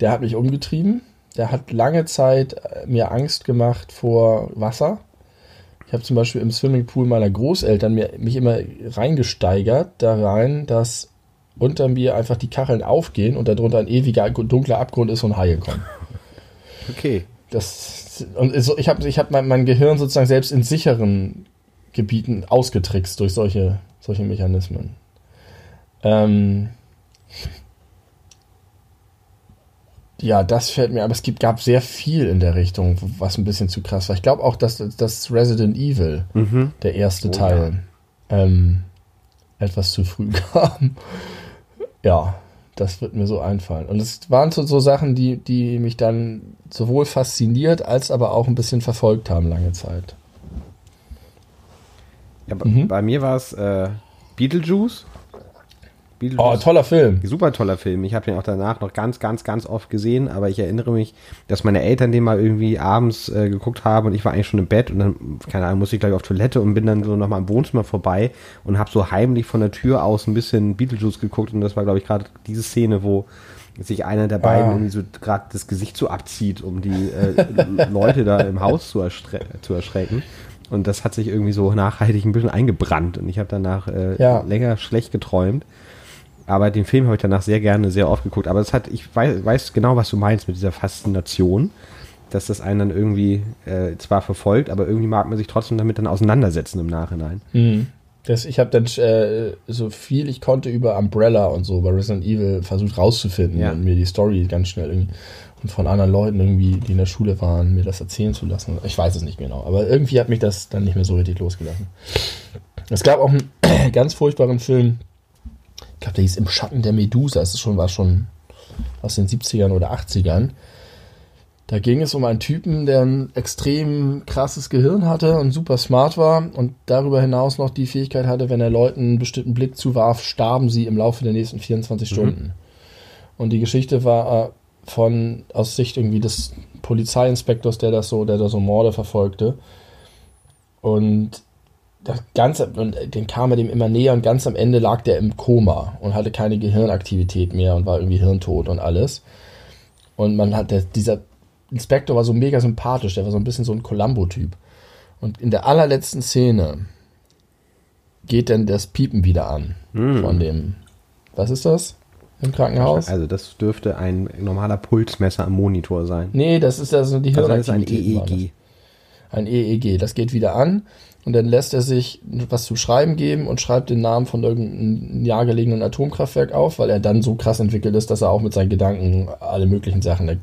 Speaker 2: Der hat mich umgetrieben. Der hat lange Zeit äh, mir Angst gemacht vor Wasser. Ich habe zum Beispiel im Swimmingpool meiner Großeltern mir, mich immer reingesteigert da rein, dass unter mir einfach die Kacheln aufgehen und darunter ein ewiger dunkler Abgrund ist und Haie kommen.
Speaker 1: Okay.
Speaker 2: Das, und so, ich habe ich hab mein, mein Gehirn sozusagen selbst in sicheren Gebieten ausgetrickst durch solche, solche Mechanismen. Ähm, ja, das fällt mir, aber es gibt, gab sehr viel in der Richtung, was ein bisschen zu krass war. Ich glaube auch, dass das Resident Evil,
Speaker 1: Mhm.
Speaker 2: der erste
Speaker 1: Oh,
Speaker 2: Teil, ähm, etwas zu früh kam. Ja, das wird mir so einfallen. Und es waren so, so Sachen, die, die mich dann sowohl fasziniert als aber auch ein bisschen verfolgt haben lange Zeit.
Speaker 1: Ja, bei,
Speaker 2: Mhm.
Speaker 1: bei mir war es äh, Beetlejuice.
Speaker 2: Oh,
Speaker 1: Beetlejuice.
Speaker 2: toller Film.
Speaker 1: Super toller Film. Ich habe den auch danach noch ganz, ganz, ganz oft gesehen, aber ich erinnere mich, dass meine Eltern den mal irgendwie abends äh, geguckt haben und ich war eigentlich schon im Bett und dann, keine Ahnung, musste ich gleich auf Toilette und bin dann so nochmal im Wohnzimmer vorbei und habe so heimlich von der Tür aus ein bisschen Beetlejuice geguckt und das war, glaube ich, gerade diese Szene, wo sich einer der beiden
Speaker 2: Ah.
Speaker 1: irgendwie so gerade das Gesicht so abzieht, um die äh, Leute da im Haus zu, erschre zu erschrecken. Und das hat sich irgendwie so nachhaltig ein bisschen eingebrannt und ich habe danach äh,
Speaker 2: Ja.
Speaker 1: länger schlecht geträumt. Aber den Film habe ich danach sehr gerne, sehr oft geguckt. Aber es hat, ich weiß, weiß genau, was du meinst mit dieser Faszination, dass das einen dann irgendwie äh, zwar verfolgt, aber irgendwie mag man sich trotzdem damit dann auseinandersetzen im Nachhinein.
Speaker 2: Mhm. Das, ich habe dann äh, so viel ich konnte über Umbrella und so bei Resident Evil versucht rauszufinden
Speaker 1: Ja.
Speaker 2: und mir die Story ganz schnell irgendwie und von anderen Leuten irgendwie, die in der Schule waren, mir das erzählen zu lassen. Ich weiß es nicht genau, aber irgendwie hat mich das dann nicht mehr so richtig losgelassen. Es gab auch einen ganz furchtbaren Film, glaube, der hieß Im Schatten der Medusa. Das ist schon, war schon aus den 70ern oder 80ern. Da ging es um einen Typen, der ein extrem krasses Gehirn hatte und super smart war und darüber hinaus noch die Fähigkeit hatte, wenn er Leuten einen bestimmten Blick zuwarf, starben sie im Laufe der nächsten 24 Stunden. Und die Geschichte war äh, von aus Sicht irgendwie des Polizeiinspektors, der das so, der da so Morde verfolgte. Und das Ganze, und den kam er dem immer näher und ganz am Ende lag der im Koma und hatte keine Gehirnaktivität mehr und war irgendwie hirntot und alles. Und man hat, der, dieser Inspektor war so mega sympathisch, der war so ein bisschen so ein Columbo-Typ. Und in der allerletzten Szene geht dann das Piepen wieder an von dem, was ist das im Krankenhaus?
Speaker 1: Also das dürfte ein normaler Pulsmesser am Monitor sein.
Speaker 2: Nee, das ist also die
Speaker 1: Also das ist ein
Speaker 2: Hirnaktivität.
Speaker 1: EEG.
Speaker 2: Ein EEG. Das geht wieder an und dann lässt er sich was zu schreiben geben und schreibt den Namen von irgendeinem nahegelegenen Atomkraftwerk auf, weil er dann so krass entwickelt ist, dass er auch mit seinen Gedanken alle möglichen Sachen er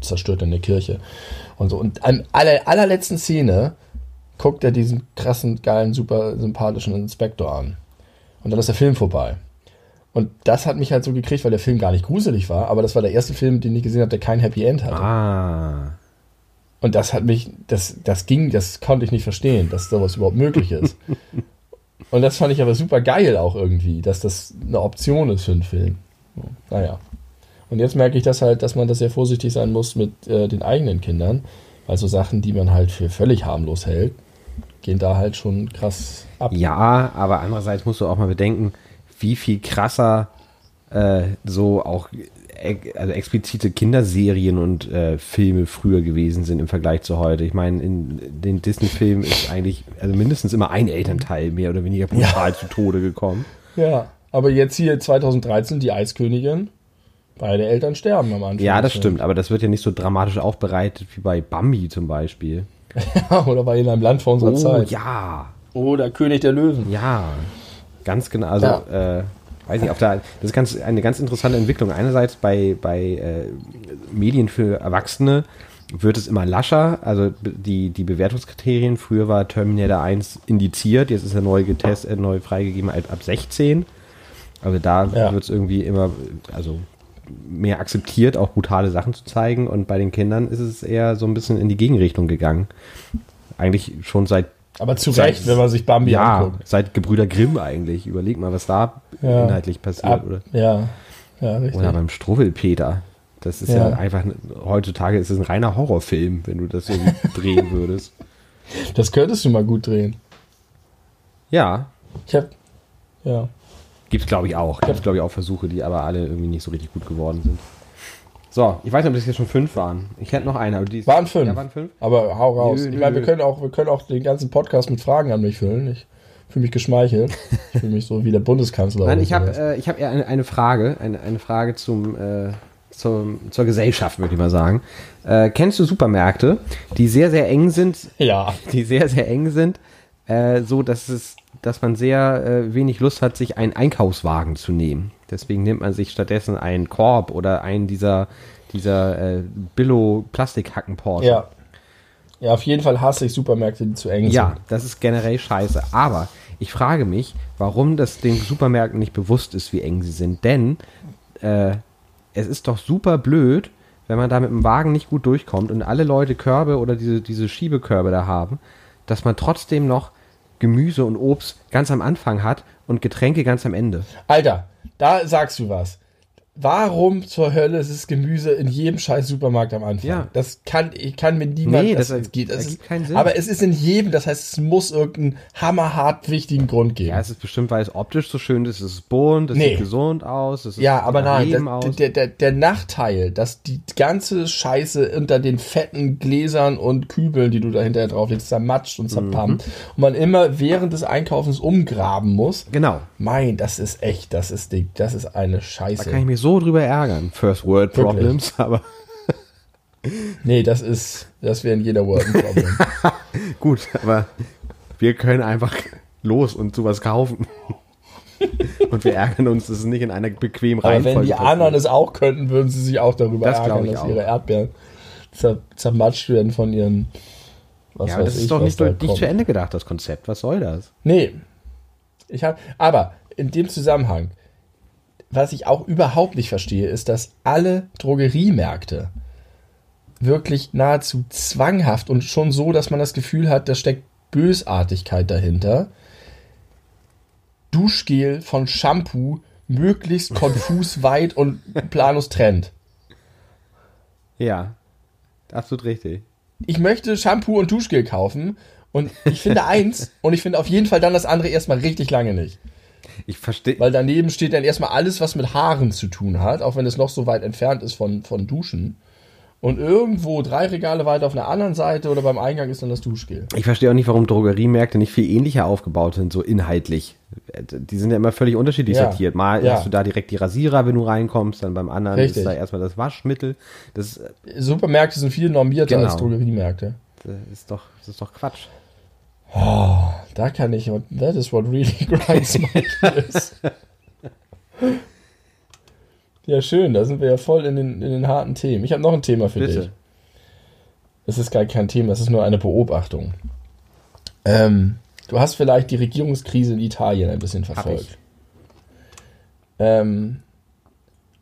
Speaker 2: zerstört in der Kirche und so. Und an aller, allerletzten Szene guckt er diesen krassen, geilen, super sympathischen Inspektor an. Und dann ist der Film vorbei. Und das hat mich halt so gekriegt, weil der Film gar nicht gruselig war, aber das war der erste Film, den ich gesehen habe, der kein Happy End hatte.
Speaker 1: Ah.
Speaker 2: Und das hat mich, das, das ging, das konnte ich nicht verstehen, dass sowas überhaupt möglich ist. Und das fand ich aber super geil auch irgendwie, dass das eine Option ist für einen Film. Naja. Und jetzt merke ich das halt, dass man da sehr vorsichtig sein muss mit äh, den eigenen Kindern, weil so Sachen, die man halt für völlig harmlos hält, gehen da halt schon krass ab.
Speaker 1: Ja, aber andererseits musst du auch mal bedenken, wie viel krasser äh, so auch also explizite Kinderserien und äh, Filme früher gewesen sind im Vergleich zu heute. Ich meine, in den Disney-Filmen ist eigentlich also mindestens immer ein Elternteil mehr oder weniger brutal zu Tode gekommen.
Speaker 2: Ja, aber jetzt hier 2013 die Eiskönigin, beide Eltern sterben am Anfang.
Speaker 1: Ja, das stimmt, aber das wird ja nicht so dramatisch aufbereitet wie bei Bambi zum Beispiel.
Speaker 2: Oder bei in einem Land vor unserer
Speaker 1: Oh
Speaker 2: Zeit.
Speaker 1: ja,
Speaker 2: Oder König der Löwen.
Speaker 1: Ja, ganz genau. Also, äh, weiß nicht, auf der, das ist ganz, eine ganz interessante Entwicklung. Einerseits bei, bei äh, Medien für Erwachsene wird es immer lascher. Also die, die Bewertungskriterien, früher war Terminator 1 indiziert, jetzt ist er neu getestet, äh, neu freigegeben ab, ab 16. Also da
Speaker 2: Ja.
Speaker 1: wird es irgendwie immer, also mehr akzeptiert, auch brutale Sachen zu zeigen. Und bei den Kindern ist es eher so ein bisschen in die Gegenrichtung gegangen. Eigentlich schon seit
Speaker 2: Aber zu
Speaker 1: Seit-
Speaker 2: Recht, wenn man sich Bambi
Speaker 1: ja,
Speaker 2: anguckt.
Speaker 1: seit Gebrüder Grimm eigentlich. Überleg mal, was da
Speaker 2: Ja.
Speaker 1: inhaltlich passiert.
Speaker 2: Ab,
Speaker 1: Oder?
Speaker 2: ja, Ja, richtig.
Speaker 1: Oder beim Struwwelpeter. Das ist ja,
Speaker 2: Ja.
Speaker 1: einfach, heutzutage ist es ein reiner Horrorfilm, wenn du das so drehen würdest.
Speaker 2: Das könntest du mal gut drehen.
Speaker 1: Ja,
Speaker 2: Ich hab. Ja.
Speaker 1: gibt's glaube ich auch. Gibt's glaube ich auch Versuche, die aber alle irgendwie nicht so richtig gut geworden sind. So, ich weiß nicht, ob das jetzt schon fünf waren. Ich hätte noch eine, aber die
Speaker 2: Waren fünf.
Speaker 1: Ja, waren fünf.
Speaker 2: Aber hau raus.
Speaker 1: Nö,
Speaker 2: ich meine, wir können, auch, wir können auch den ganzen Podcast mit Fragen an mich füllen. Ich fühle mich geschmeichelt. Ich fühle mich so wie der Bundeskanzler.
Speaker 1: Nein, ich habe äh, ich hab eher eine, eine Frage, eine, eine Frage zum, äh, zum, zur Gesellschaft, würde ich mal sagen. Äh, kennst du Supermärkte, die sehr, sehr eng sind,
Speaker 2: Ja.
Speaker 1: die sehr, sehr eng sind, äh, so dass es, dass man sehr äh, wenig Lust hat, sich einen Einkaufswagen zu nehmen. Deswegen nimmt man sich stattdessen einen Korb oder einen dieser, dieser äh, Billo-Plastikhacken-Porsche.
Speaker 2: Ja. Ja, auf jeden Fall hasse ich Supermärkte, die zu eng
Speaker 1: Ja,
Speaker 2: sind.
Speaker 1: das ist generell scheiße. Aber ich frage mich, warum das den Supermärkten nicht bewusst ist, wie eng sie sind. Denn äh, es ist doch super blöd, wenn man da mit dem Wagen nicht gut durchkommt und alle Leute Körbe oder diese, diese Schiebekörbe da haben, dass man trotzdem noch Gemüse und Obst ganz am Anfang hat und Getränke ganz am Ende.
Speaker 2: Alter, da sagst du was. Warum zur Hölle ist es Gemüse in jedem scheiß Supermarkt am Anfang?
Speaker 1: Ja.
Speaker 2: Das kann, ich kann mir niemand.
Speaker 1: Nee, das
Speaker 2: das geht. Das
Speaker 1: ergibt
Speaker 2: ist,
Speaker 1: keinen Sinn.
Speaker 2: Aber es ist in jedem, das heißt, es muss irgendeinen hammerhart wichtigen Grund geben.
Speaker 1: Ja, es ist bestimmt, weil es optisch so schön ist, es ist bunt, es
Speaker 2: Nee.
Speaker 1: sieht gesund aus, es ist
Speaker 2: Ja, aber nein, das, der, der, der Nachteil, dass die ganze Scheiße unter den fetten Gläsern und Kübeln, die du da hinterher drauflegst, zermatscht und zerpammt
Speaker 1: Mhm.
Speaker 2: und man immer während des Einkaufens umgraben muss.
Speaker 1: genau.
Speaker 2: Mein, das ist echt, das ist, die, das ist eine
Speaker 1: Da
Speaker 2: Scheiße.
Speaker 1: kann ich mich so drüber ärgern. First World
Speaker 2: Wirklich.
Speaker 1: Problems, aber
Speaker 2: Nee, das ist, das wäre in jeder World ein Problem.
Speaker 1: gut, aber wir können einfach los und sowas kaufen. und wir ärgern uns, dass es nicht in einer bequemen
Speaker 2: Aber
Speaker 1: Reihenfolge
Speaker 2: wenn die anderen es auch könnten, würden sie sich auch darüber
Speaker 1: Das
Speaker 2: ärgern,
Speaker 1: ich
Speaker 2: dass
Speaker 1: auch.
Speaker 2: ihre Erdbeeren zer, zermatscht werden von ihren. Was
Speaker 1: Ja, aber das
Speaker 2: ich,
Speaker 1: ist doch
Speaker 2: was
Speaker 1: nicht,
Speaker 2: da
Speaker 1: nicht zu Ende gedacht, das Konzept. Was soll das?
Speaker 2: Nee. Ich hab, aber in dem Zusammenhang, was ich auch überhaupt nicht verstehe, ist, dass alle Drogeriemärkte wirklich nahezu zwanghaft und schon so, dass man das Gefühl hat, da steckt Bösartigkeit dahinter. Duschgel von Shampoo möglichst konfus weit und planlos trennt.
Speaker 1: Ja, absolut richtig.
Speaker 2: ich möchte Shampoo und Duschgel kaufen und ich finde eins und ich finde auf jeden Fall dann das andere erstmal richtig lange nicht.
Speaker 1: Ich verstehe.
Speaker 2: Weil daneben steht dann erstmal alles, was mit Haaren zu tun hat, auch wenn es noch so weit entfernt ist von, von Duschen. Und irgendwo drei Regale weiter auf einer anderen Seite oder beim Eingang ist dann das Duschgel.
Speaker 1: Ich verstehe auch nicht, warum Drogeriemärkte nicht viel ähnlicher aufgebaut sind, so inhaltlich. Die sind ja immer völlig unterschiedlich
Speaker 2: Ja.
Speaker 1: sortiert. Mal
Speaker 2: Ja.
Speaker 1: hast du da direkt die Rasierer, wenn du reinkommst, dann beim anderen
Speaker 2: Richtig.
Speaker 1: ist da erstmal das Waschmittel. Das, äh,
Speaker 2: Supermärkte sind viel normierter
Speaker 1: Genau.
Speaker 2: als Drogeriemärkte.
Speaker 1: das ist doch, das ist doch Quatsch.
Speaker 2: Da kann ich, that is what really grinds my gears. Ja, schön, da sind wir ja voll in den, in den harten Themen. Ich habe noch ein Thema für dich.
Speaker 1: Bitte.
Speaker 2: Es ist gar kein Thema, es ist nur eine Beobachtung. Ähm, du hast vielleicht die Regierungskrise in Italien ein bisschen verfolgt. Ähm,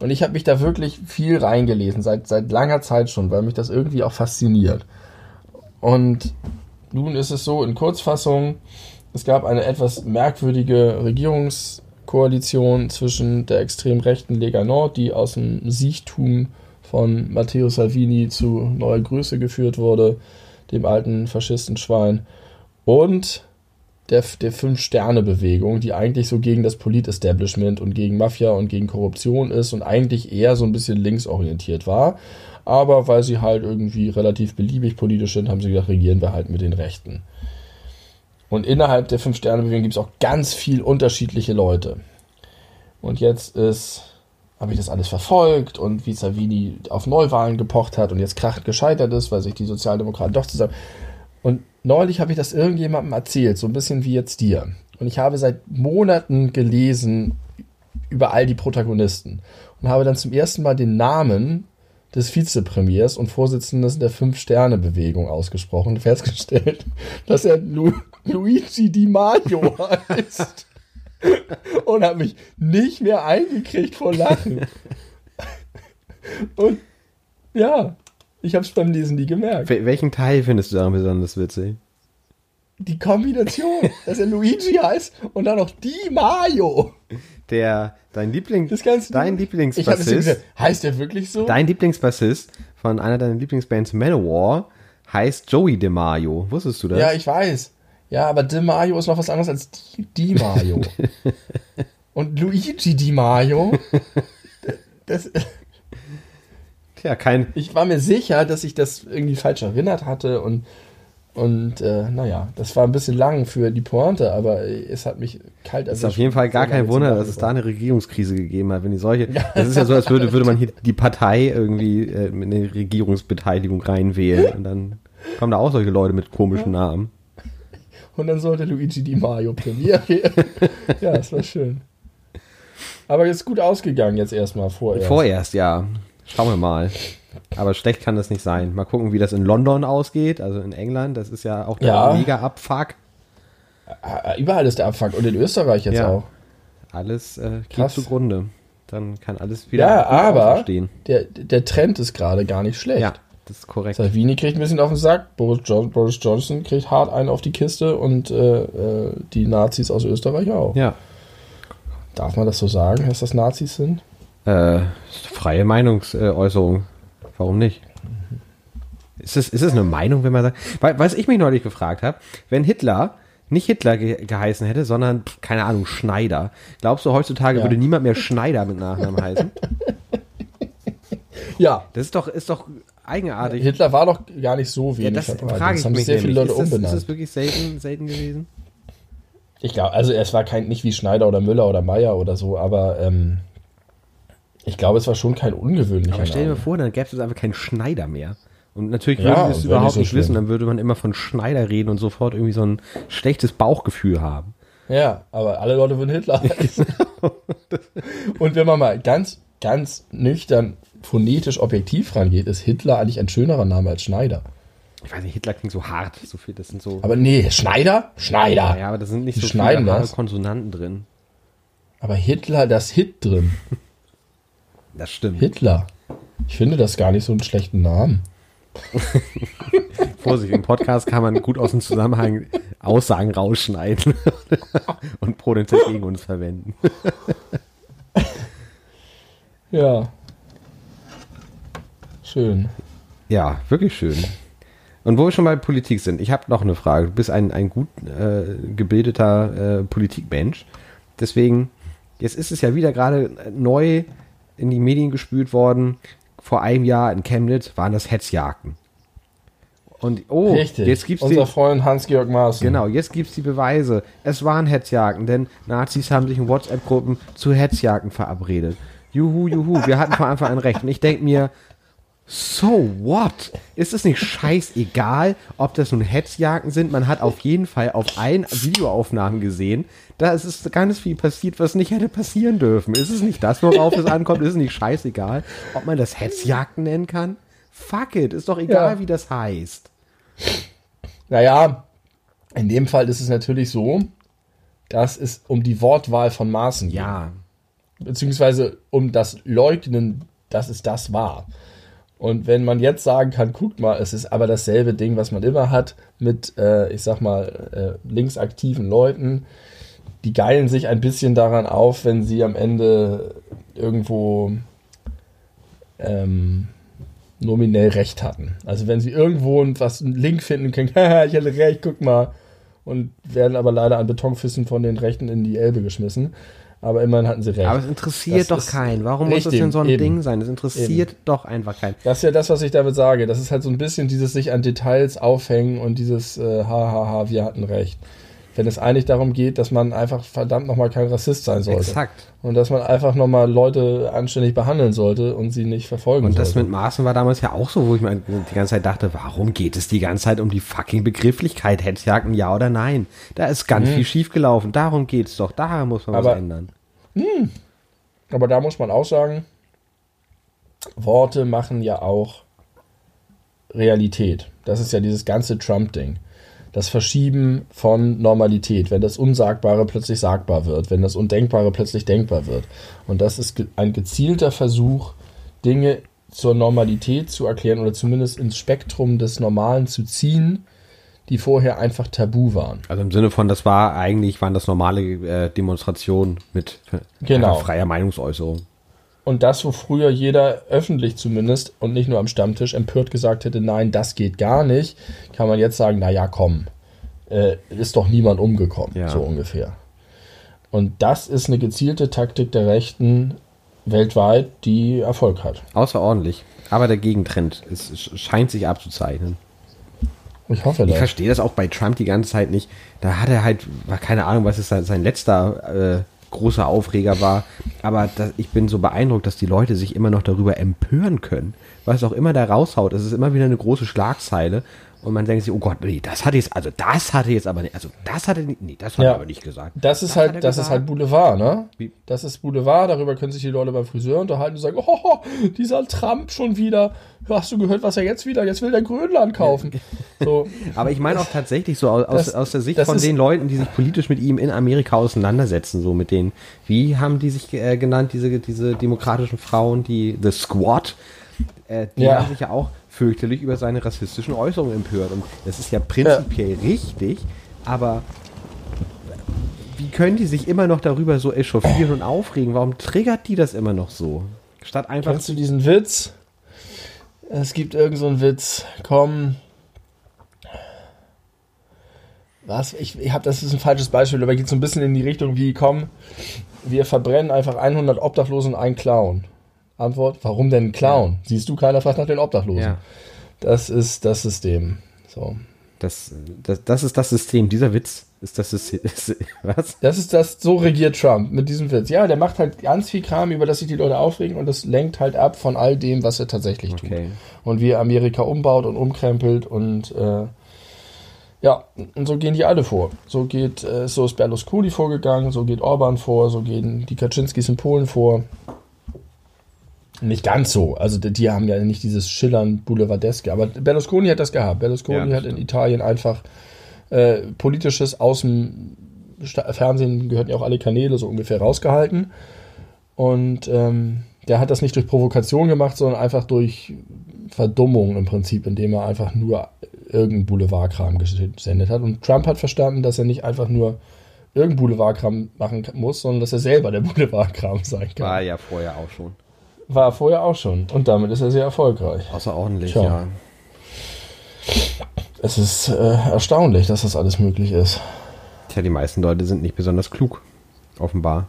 Speaker 2: und ich habe mich da wirklich viel reingelesen, seit, seit langer Zeit schon, weil mich das irgendwie auch fasziniert. Und nun ist es so, in Kurzfassung, es gab eine etwas merkwürdige Regierungskoalition zwischen der extrem rechten Lega Nord, die aus dem Siechtum von Matteo Salvini zu neuer Größe geführt wurde, dem alten Faschistenschwein, und der, der Fünf-Sterne-Bewegung, die eigentlich so gegen das Polit-Establishment und gegen Mafia und gegen Korruption ist und eigentlich eher so ein bisschen linksorientiert war. Aber weil sie halt irgendwie relativ beliebig politisch sind, haben sie gesagt, regieren wir halt mit den Rechten. Und innerhalb der Fünf-Sterne-Bewegung gibt es auch ganz viel unterschiedliche Leute. Und jetzt ist, habe ich das alles verfolgt und wie Savini auf Neuwahlen gepocht hat und jetzt krachend gescheitert ist, weil sich die Sozialdemokraten doch zusammen. Und neulich habe ich das irgendjemandem erzählt, so ein bisschen wie jetzt dir. Und ich habe seit Monaten gelesen über all die Protagonisten und habe dann zum ersten Mal den Namen des Vizepremiers und Vorsitzenden der Fünf-Sterne-Bewegung ausgesprochen und festgestellt, dass er Lu Luigi Di Maio heißt. und habe mich nicht mehr eingekriegt vor Lachen. und ja, ich habe es beim Lesen nie gemerkt.
Speaker 1: Wel- Welchen Teil findest du daran besonders witzig?
Speaker 2: Die Kombination, dass er Luigi heißt und dann noch Di Mario.
Speaker 1: Der, dein Liebling, dein Lieblingsbassist,
Speaker 2: heißt der wirklich so?
Speaker 1: dein Lieblingsbassist von einer deiner Lieblingsbands Manowar heißt Joey DeMaio. Wusstest du das?
Speaker 2: Ja, ich weiß. Ja, aber Di Mario ist noch was anderes als Di, Di Mario. und Luigi Di Mario, das,
Speaker 1: Tja, kein,
Speaker 2: ich war mir sicher, dass ich das irgendwie falsch erinnert hatte und und äh, naja, das war ein bisschen lang für die Pointe, aber es hat mich kalt
Speaker 1: ist auf jeden Fall gar kein Wunder, dass es da eine Regierungskrise gegeben hat, wenn die solche. Das ist ja so, als würde, würde man hier die Partei irgendwie äh, mit einer Regierungsbeteiligung reinwählen und dann kommen da auch solche Leute mit komischen Namen.
Speaker 2: Und dann sollte Luigi Di Mario Premiere geben. ja, das war schön. Aber ist gut ausgegangen jetzt erstmal vorerst.
Speaker 1: Vorerst, ja. Schauen wir mal. Aber schlecht kann das nicht sein. Mal gucken, wie das in London ausgeht, also in England. Das ist ja auch der
Speaker 2: Ja.
Speaker 1: mega Abfuck.
Speaker 2: Ah, Überall ist der Abfuck und in Österreich jetzt
Speaker 1: Ja.
Speaker 2: auch.
Speaker 1: Alles äh, geht
Speaker 2: Krass.
Speaker 1: zugrunde. Dann kann alles wieder
Speaker 2: Ja, aber der, der Trend ist gerade gar nicht schlecht.
Speaker 1: Ja, das ist korrekt.
Speaker 2: Salvini kriegt ein bisschen auf den Sack, Boris, jo Boris Johnson kriegt hart einen auf die Kiste und äh, äh, die Nazis aus Österreich auch.
Speaker 1: Ja.
Speaker 2: Darf man das so sagen, dass das Nazis sind?
Speaker 1: Äh, freie Meinungsäußerung. Warum nicht? Ist es, ist es eine Meinung, wenn man sagt. Weil, was ich mich neulich gefragt habe, wenn Hitler nicht Hitler ge geheißen hätte, sondern, keine Ahnung, Schneider. Glaubst du, heutzutage
Speaker 2: Ja.
Speaker 1: würde niemand mehr Schneider mit Nachnamen heißen?
Speaker 2: Ja.
Speaker 1: Das ist doch, ist doch eigenartig.
Speaker 2: Hitler war doch gar nicht so
Speaker 1: Ja,
Speaker 2: wenig
Speaker 1: das
Speaker 2: verbreitet.
Speaker 1: frage
Speaker 2: Das
Speaker 1: ich
Speaker 2: haben
Speaker 1: mich
Speaker 2: sehr viele
Speaker 1: nämlich.
Speaker 2: Leute
Speaker 1: ist, das, ist das wirklich selten, selten gewesen?
Speaker 2: Ich glaube, also es war kein nicht wie Schneider oder Müller oder Meier oder so, aber ähm, ich glaube, es war schon kein ungewöhnlicher
Speaker 1: Aber stell dir mal vor, dann gäbe es einfach keinen Schneider mehr. Und natürlich
Speaker 2: Ja,
Speaker 1: würden wir es überhaupt
Speaker 2: nicht so
Speaker 1: nicht wissen, dann würde man immer von Schneider reden und sofort irgendwie so ein schlechtes Bauchgefühl haben.
Speaker 2: Ja, aber alle Leute würden Hitler heißen. Und wenn man mal ganz, ganz nüchtern phonetisch objektiv rangeht, ist Hitler eigentlich ein schönerer Name als Schneider.
Speaker 1: Ich weiß nicht, Hitler klingt so hart, so viel, das sind so.
Speaker 2: Aber nee, Schneider? Schneider.
Speaker 1: ja, aber da sind nicht so viele. Konsonanten drin.
Speaker 2: Aber Hitler, das Hit drin.
Speaker 1: Das stimmt.
Speaker 2: Hitler. Ich finde das gar nicht so einen schlechten Namen.
Speaker 1: Vorsicht, im Podcast kann man gut aus dem Zusammenhang Aussagen rausschneiden und potenziell gegen uns verwenden.
Speaker 2: Ja. Schön.
Speaker 1: Ja, wirklich schön. Und wo wir schon bei Politik sind, ich habe noch eine Frage. Du bist ein, ein gut äh, gebildeter äh, Politikmensch. Deswegen, jetzt ist es ja wieder gerade neu in die Medien gespült worden. Vor einem Jahr in Chemnitz waren das Hetzjagden. Und oh,
Speaker 2: Richtig.
Speaker 1: jetzt gibt's
Speaker 2: Unser
Speaker 1: den,
Speaker 2: Freund Hans-Georg Maaßen.
Speaker 1: Genau, jetzt gibt's die Beweise. Es waren Hetzjagden, denn Nazis haben sich in WhatsApp-Gruppen zu Hetzjagden verabredet. Juhu, juhu, wir hatten von Anfang an recht. Und ich denke mir, so what? Ist es nicht scheißegal, ob das nun Hetzjagden sind? Man hat auf jeden Fall auf allen Videoaufnahmen gesehen, da ist es ganz viel passiert, was nicht hätte passieren dürfen. Ist es nicht das, worauf es ankommt? Ist es nicht scheißegal, ob man das Hetzjagden nennen kann? Fuck it, ist doch egal,
Speaker 2: Ja.
Speaker 1: wie das heißt.
Speaker 2: Naja, in dem Fall ist es natürlich so, dass es um die Wortwahl von Maaßen geht.
Speaker 1: Ja,
Speaker 2: Beziehungsweise um das Leugnen, dass es das war. Und wenn man jetzt sagen kann, guckt mal, es ist aber dasselbe Ding, was man immer hat mit, äh, ich sag mal, äh, linksaktiven Leuten, die geilen sich ein bisschen daran auf, wenn sie am Ende irgendwo ähm, nominell recht hatten. Also wenn sie irgendwo was einen Link finden können, haha, ich hatte recht, guck mal. Und werden aber leider an Betonfüssen von den Rechten in die Elbe geschmissen. Aber immerhin hatten sie recht.
Speaker 1: Aber es interessiert
Speaker 2: Das
Speaker 1: doch keinen. Warum muss das
Speaker 2: richtig,
Speaker 1: denn so ein
Speaker 2: eben.
Speaker 1: Ding sein? Es interessiert doch einfach keinen.
Speaker 2: Das ist ja das, was ich damit sage. Das ist halt so ein bisschen dieses sich an Details aufhängen und dieses äh, hahaha, wir hatten recht. Wenn es eigentlich darum geht, dass man einfach verdammt nochmal kein Rassist sein sollte.
Speaker 1: Exakt.
Speaker 2: Und dass man einfach nochmal Leute anständig behandeln sollte und sie nicht verfolgen
Speaker 1: Und das
Speaker 2: sollte.
Speaker 1: mit Maßen war damals ja auch so, wo ich mir die ganze Zeit dachte, warum geht es die ganze Zeit um die fucking Begrifflichkeit? Hetzjagden, ja oder nein? Da ist ganz viel schiefgelaufen. Darum geht's doch. Daran muss man was
Speaker 2: Mhm. Aber-
Speaker 1: ändern.
Speaker 2: Aber da muss man auch sagen, Worte machen ja auch Realität. Das ist ja dieses ganze Trump-Ding. Das Verschieben von Normalität, wenn das Unsagbare plötzlich sagbar wird, wenn das Undenkbare plötzlich denkbar wird. Und das ist ein gezielter Versuch, Dinge zur Normalität zu erklären oder zumindest ins Spektrum des Normalen zu ziehen, die vorher einfach tabu waren.
Speaker 1: Also im Sinne von, das war eigentlich, waren das normale äh, Demonstrationen mit
Speaker 2: Genau.
Speaker 1: freier Meinungsäußerung.
Speaker 2: Und das, wo früher jeder öffentlich zumindest und nicht nur am Stammtisch empört gesagt hätte, nein, das geht gar nicht, kann man jetzt sagen, na ja, komm, äh, ist doch niemand umgekommen,
Speaker 1: Ja.
Speaker 2: so ungefähr. Und das ist eine gezielte Taktik der Rechten weltweit, die Erfolg hat.
Speaker 1: Außerordentlich. Aber der Gegentrend sch- scheint sich abzuzeichnen.
Speaker 2: Ich hoffe
Speaker 1: Ich
Speaker 2: das.
Speaker 1: verstehe das auch bei Trump die ganze Zeit nicht. Da hat er halt, keine Ahnung, was sein, sein letzter äh, großer Aufreger war. Aber das, ich bin so beeindruckt, dass die Leute sich immer noch darüber empören können. Was auch immer da raushaut, es ist immer wieder eine große Schlagzeile. Und man denkt sich, oh Gott, nee, das hat jetzt, also das hatte jetzt aber nicht, also das hatte nicht, nee, das hat
Speaker 2: Ja.
Speaker 1: er aber nicht gesagt.
Speaker 2: Das ist
Speaker 1: er
Speaker 2: halt, das ist
Speaker 1: gesagt?
Speaker 2: halt Boulevard, ne?
Speaker 1: Wie?
Speaker 2: Das ist Boulevard, darüber können sich die Leute beim Friseur unterhalten und sagen, oh, dieser Trump schon wieder. Hast du gehört, was er jetzt wieder? Jetzt will der Grönland kaufen. So,
Speaker 1: Aber ich meine auch tatsächlich so aus, aus,
Speaker 2: Das-
Speaker 1: aus der Sicht
Speaker 2: das
Speaker 1: von
Speaker 2: ist-
Speaker 1: den Leuten, die sich politisch mit ihm in Amerika auseinandersetzen, so mit den, wie haben die sich äh, genannt, diese, diese demokratischen Frauen, die The Squad, äh, die
Speaker 2: Ja.
Speaker 1: haben sich ja auch fürchterlich über seine rassistischen Äußerungen empört. Und das ist ja prinzipiell richtig, aber wie können die sich immer noch darüber so echauffieren und aufregen? Warum triggert die das immer noch so? Statt einfach
Speaker 2: Kennst du diesen Witz? Es gibt irgend so einen Witz. Komm. Was? Ich, ich habe das ist ein falsches Beispiel, aber geht so ein bisschen in die Richtung wie, komm, wir verbrennen einfach 100 Obdachlosen und einen Clown. Antwort, warum denn ein Clown? Siehst du, keiner fragt nach den Obdachlosen.
Speaker 1: Ja.
Speaker 2: Das ist das System. So.
Speaker 1: Das, das, das ist das System. Dieser Witz ist das System. Was?
Speaker 2: Das ist das, so regiert Trump mit diesem Witz. Ja, der macht halt ganz viel Kram, über das sich die Leute aufregen und das lenkt halt ab von all dem, was er tatsächlich tut.
Speaker 1: Okay.
Speaker 2: Und wie er Amerika umbaut und umkrempelt und äh, ja, und so gehen die alle vor. So geht, äh, so ist Berlusconi vorgegangen, so geht Orban vor, so gehen die Kaczynskis in Polen vor. Nicht ganz so. Also die, die haben ja nicht dieses Schillern Boulevardeske, aber Berlusconi hat das gehabt. Berlusconi
Speaker 1: Ja,
Speaker 2: hat in. Italien einfach äh, politisches aus dem Sta- Fernsehen gehörten ja auch alle Kanäle so ungefähr rausgehalten. Und ähm, der hat das nicht durch Provokation gemacht, sondern einfach durch Verdummung im Prinzip, indem er einfach nur irgendeinen Boulevardkram gesendet hat. Und Trump hat verstanden, dass er nicht einfach nur irgendeinen Boulevardkram machen muss, sondern dass er selber der Boulevardkram sein kann.
Speaker 1: War ja vorher auch schon.
Speaker 2: War er vorher auch schon. Und damit ist er sehr erfolgreich.
Speaker 1: Außerordentlich,
Speaker 2: Tja.
Speaker 1: ja.
Speaker 2: Es ist äh, erstaunlich, dass das alles möglich ist.
Speaker 1: Tja, die meisten Leute sind nicht besonders klug. Offenbar.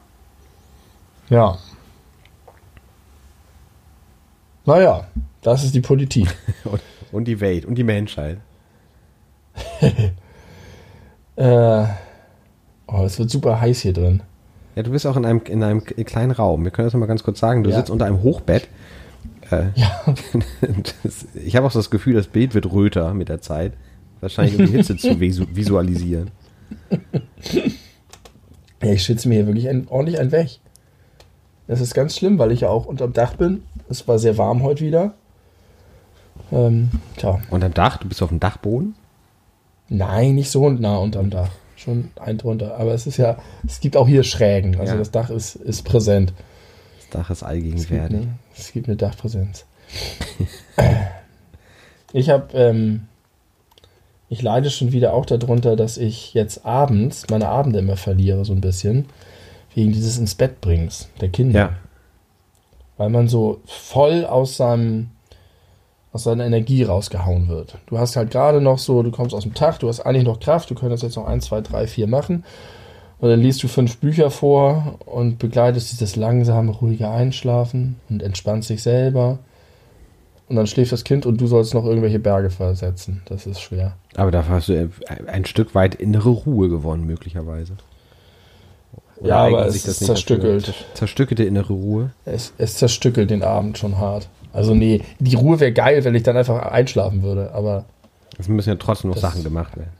Speaker 2: Ja. Naja, das ist die Politik.
Speaker 1: Und, und die Welt und die Menschheit.
Speaker 2: äh, oh, es wird super heiß hier drin.
Speaker 1: Ja, du bist auch in einem, in einem kleinen Raum. Wir können das noch mal ganz kurz sagen. Du
Speaker 2: Ja.
Speaker 1: sitzt unter einem Hochbett. Äh,
Speaker 2: Ja.
Speaker 1: das, ich habe auch das Gefühl, das Bild wird röter mit der Zeit. Wahrscheinlich um die Hitze zu visu visualisieren.
Speaker 2: Ja, ich schwitze mir hier wirklich ein, ordentlich ein weg. Das ist ganz schlimm, weil ich ja auch unterm Dach bin. Es war sehr warm heute wieder. Ähm, tja,
Speaker 1: Und am Dach, du bist auf dem Dachboden?
Speaker 2: nein, nicht so nah unterm Dach. Schon ein drunter. Aber es ist ja, es gibt auch hier Schrägen. Also
Speaker 1: Ja.
Speaker 2: das Dach ist, ist präsent.
Speaker 1: Das Dach ist
Speaker 2: Es gibt,
Speaker 1: allgegenwärtig.
Speaker 2: eine, es gibt eine Dachpräsenz. ich habe, ähm, ich leide schon wieder auch darunter, dass ich jetzt abends meine Abende immer verliere, so ein bisschen. Wegen dieses ins Bett bringens der Kinder.
Speaker 1: Ja.
Speaker 2: Weil man so voll aus seinem aus seiner Energie rausgehauen wird. Du hast halt gerade noch so, du kommst aus dem Tag, du hast eigentlich noch Kraft, du könntest jetzt noch 1, 2, 3, 4 machen. Und dann liest du fünf Bücher vor und begleitest dieses langsame, ruhige Einschlafen und entspannst dich selber. Und dann schläft das Kind und du sollst noch irgendwelche Berge versetzen. Das ist schwer.
Speaker 1: Aber dafür hast du äh, ein Stück weit innere Ruhe gewonnen, möglicherweise.
Speaker 2: Ja, aber es
Speaker 1: sich das
Speaker 2: ist zerstückelt.
Speaker 1: Zer- Zerstückelte innere Ruhe.
Speaker 2: Es, es zerstückelt den Abend schon hart. Also nee, die Ruhe wäre geil, wenn ich dann einfach einschlafen würde. Aber
Speaker 1: Es müssen ja trotzdem noch
Speaker 2: Das-
Speaker 1: Sachen gemacht werden.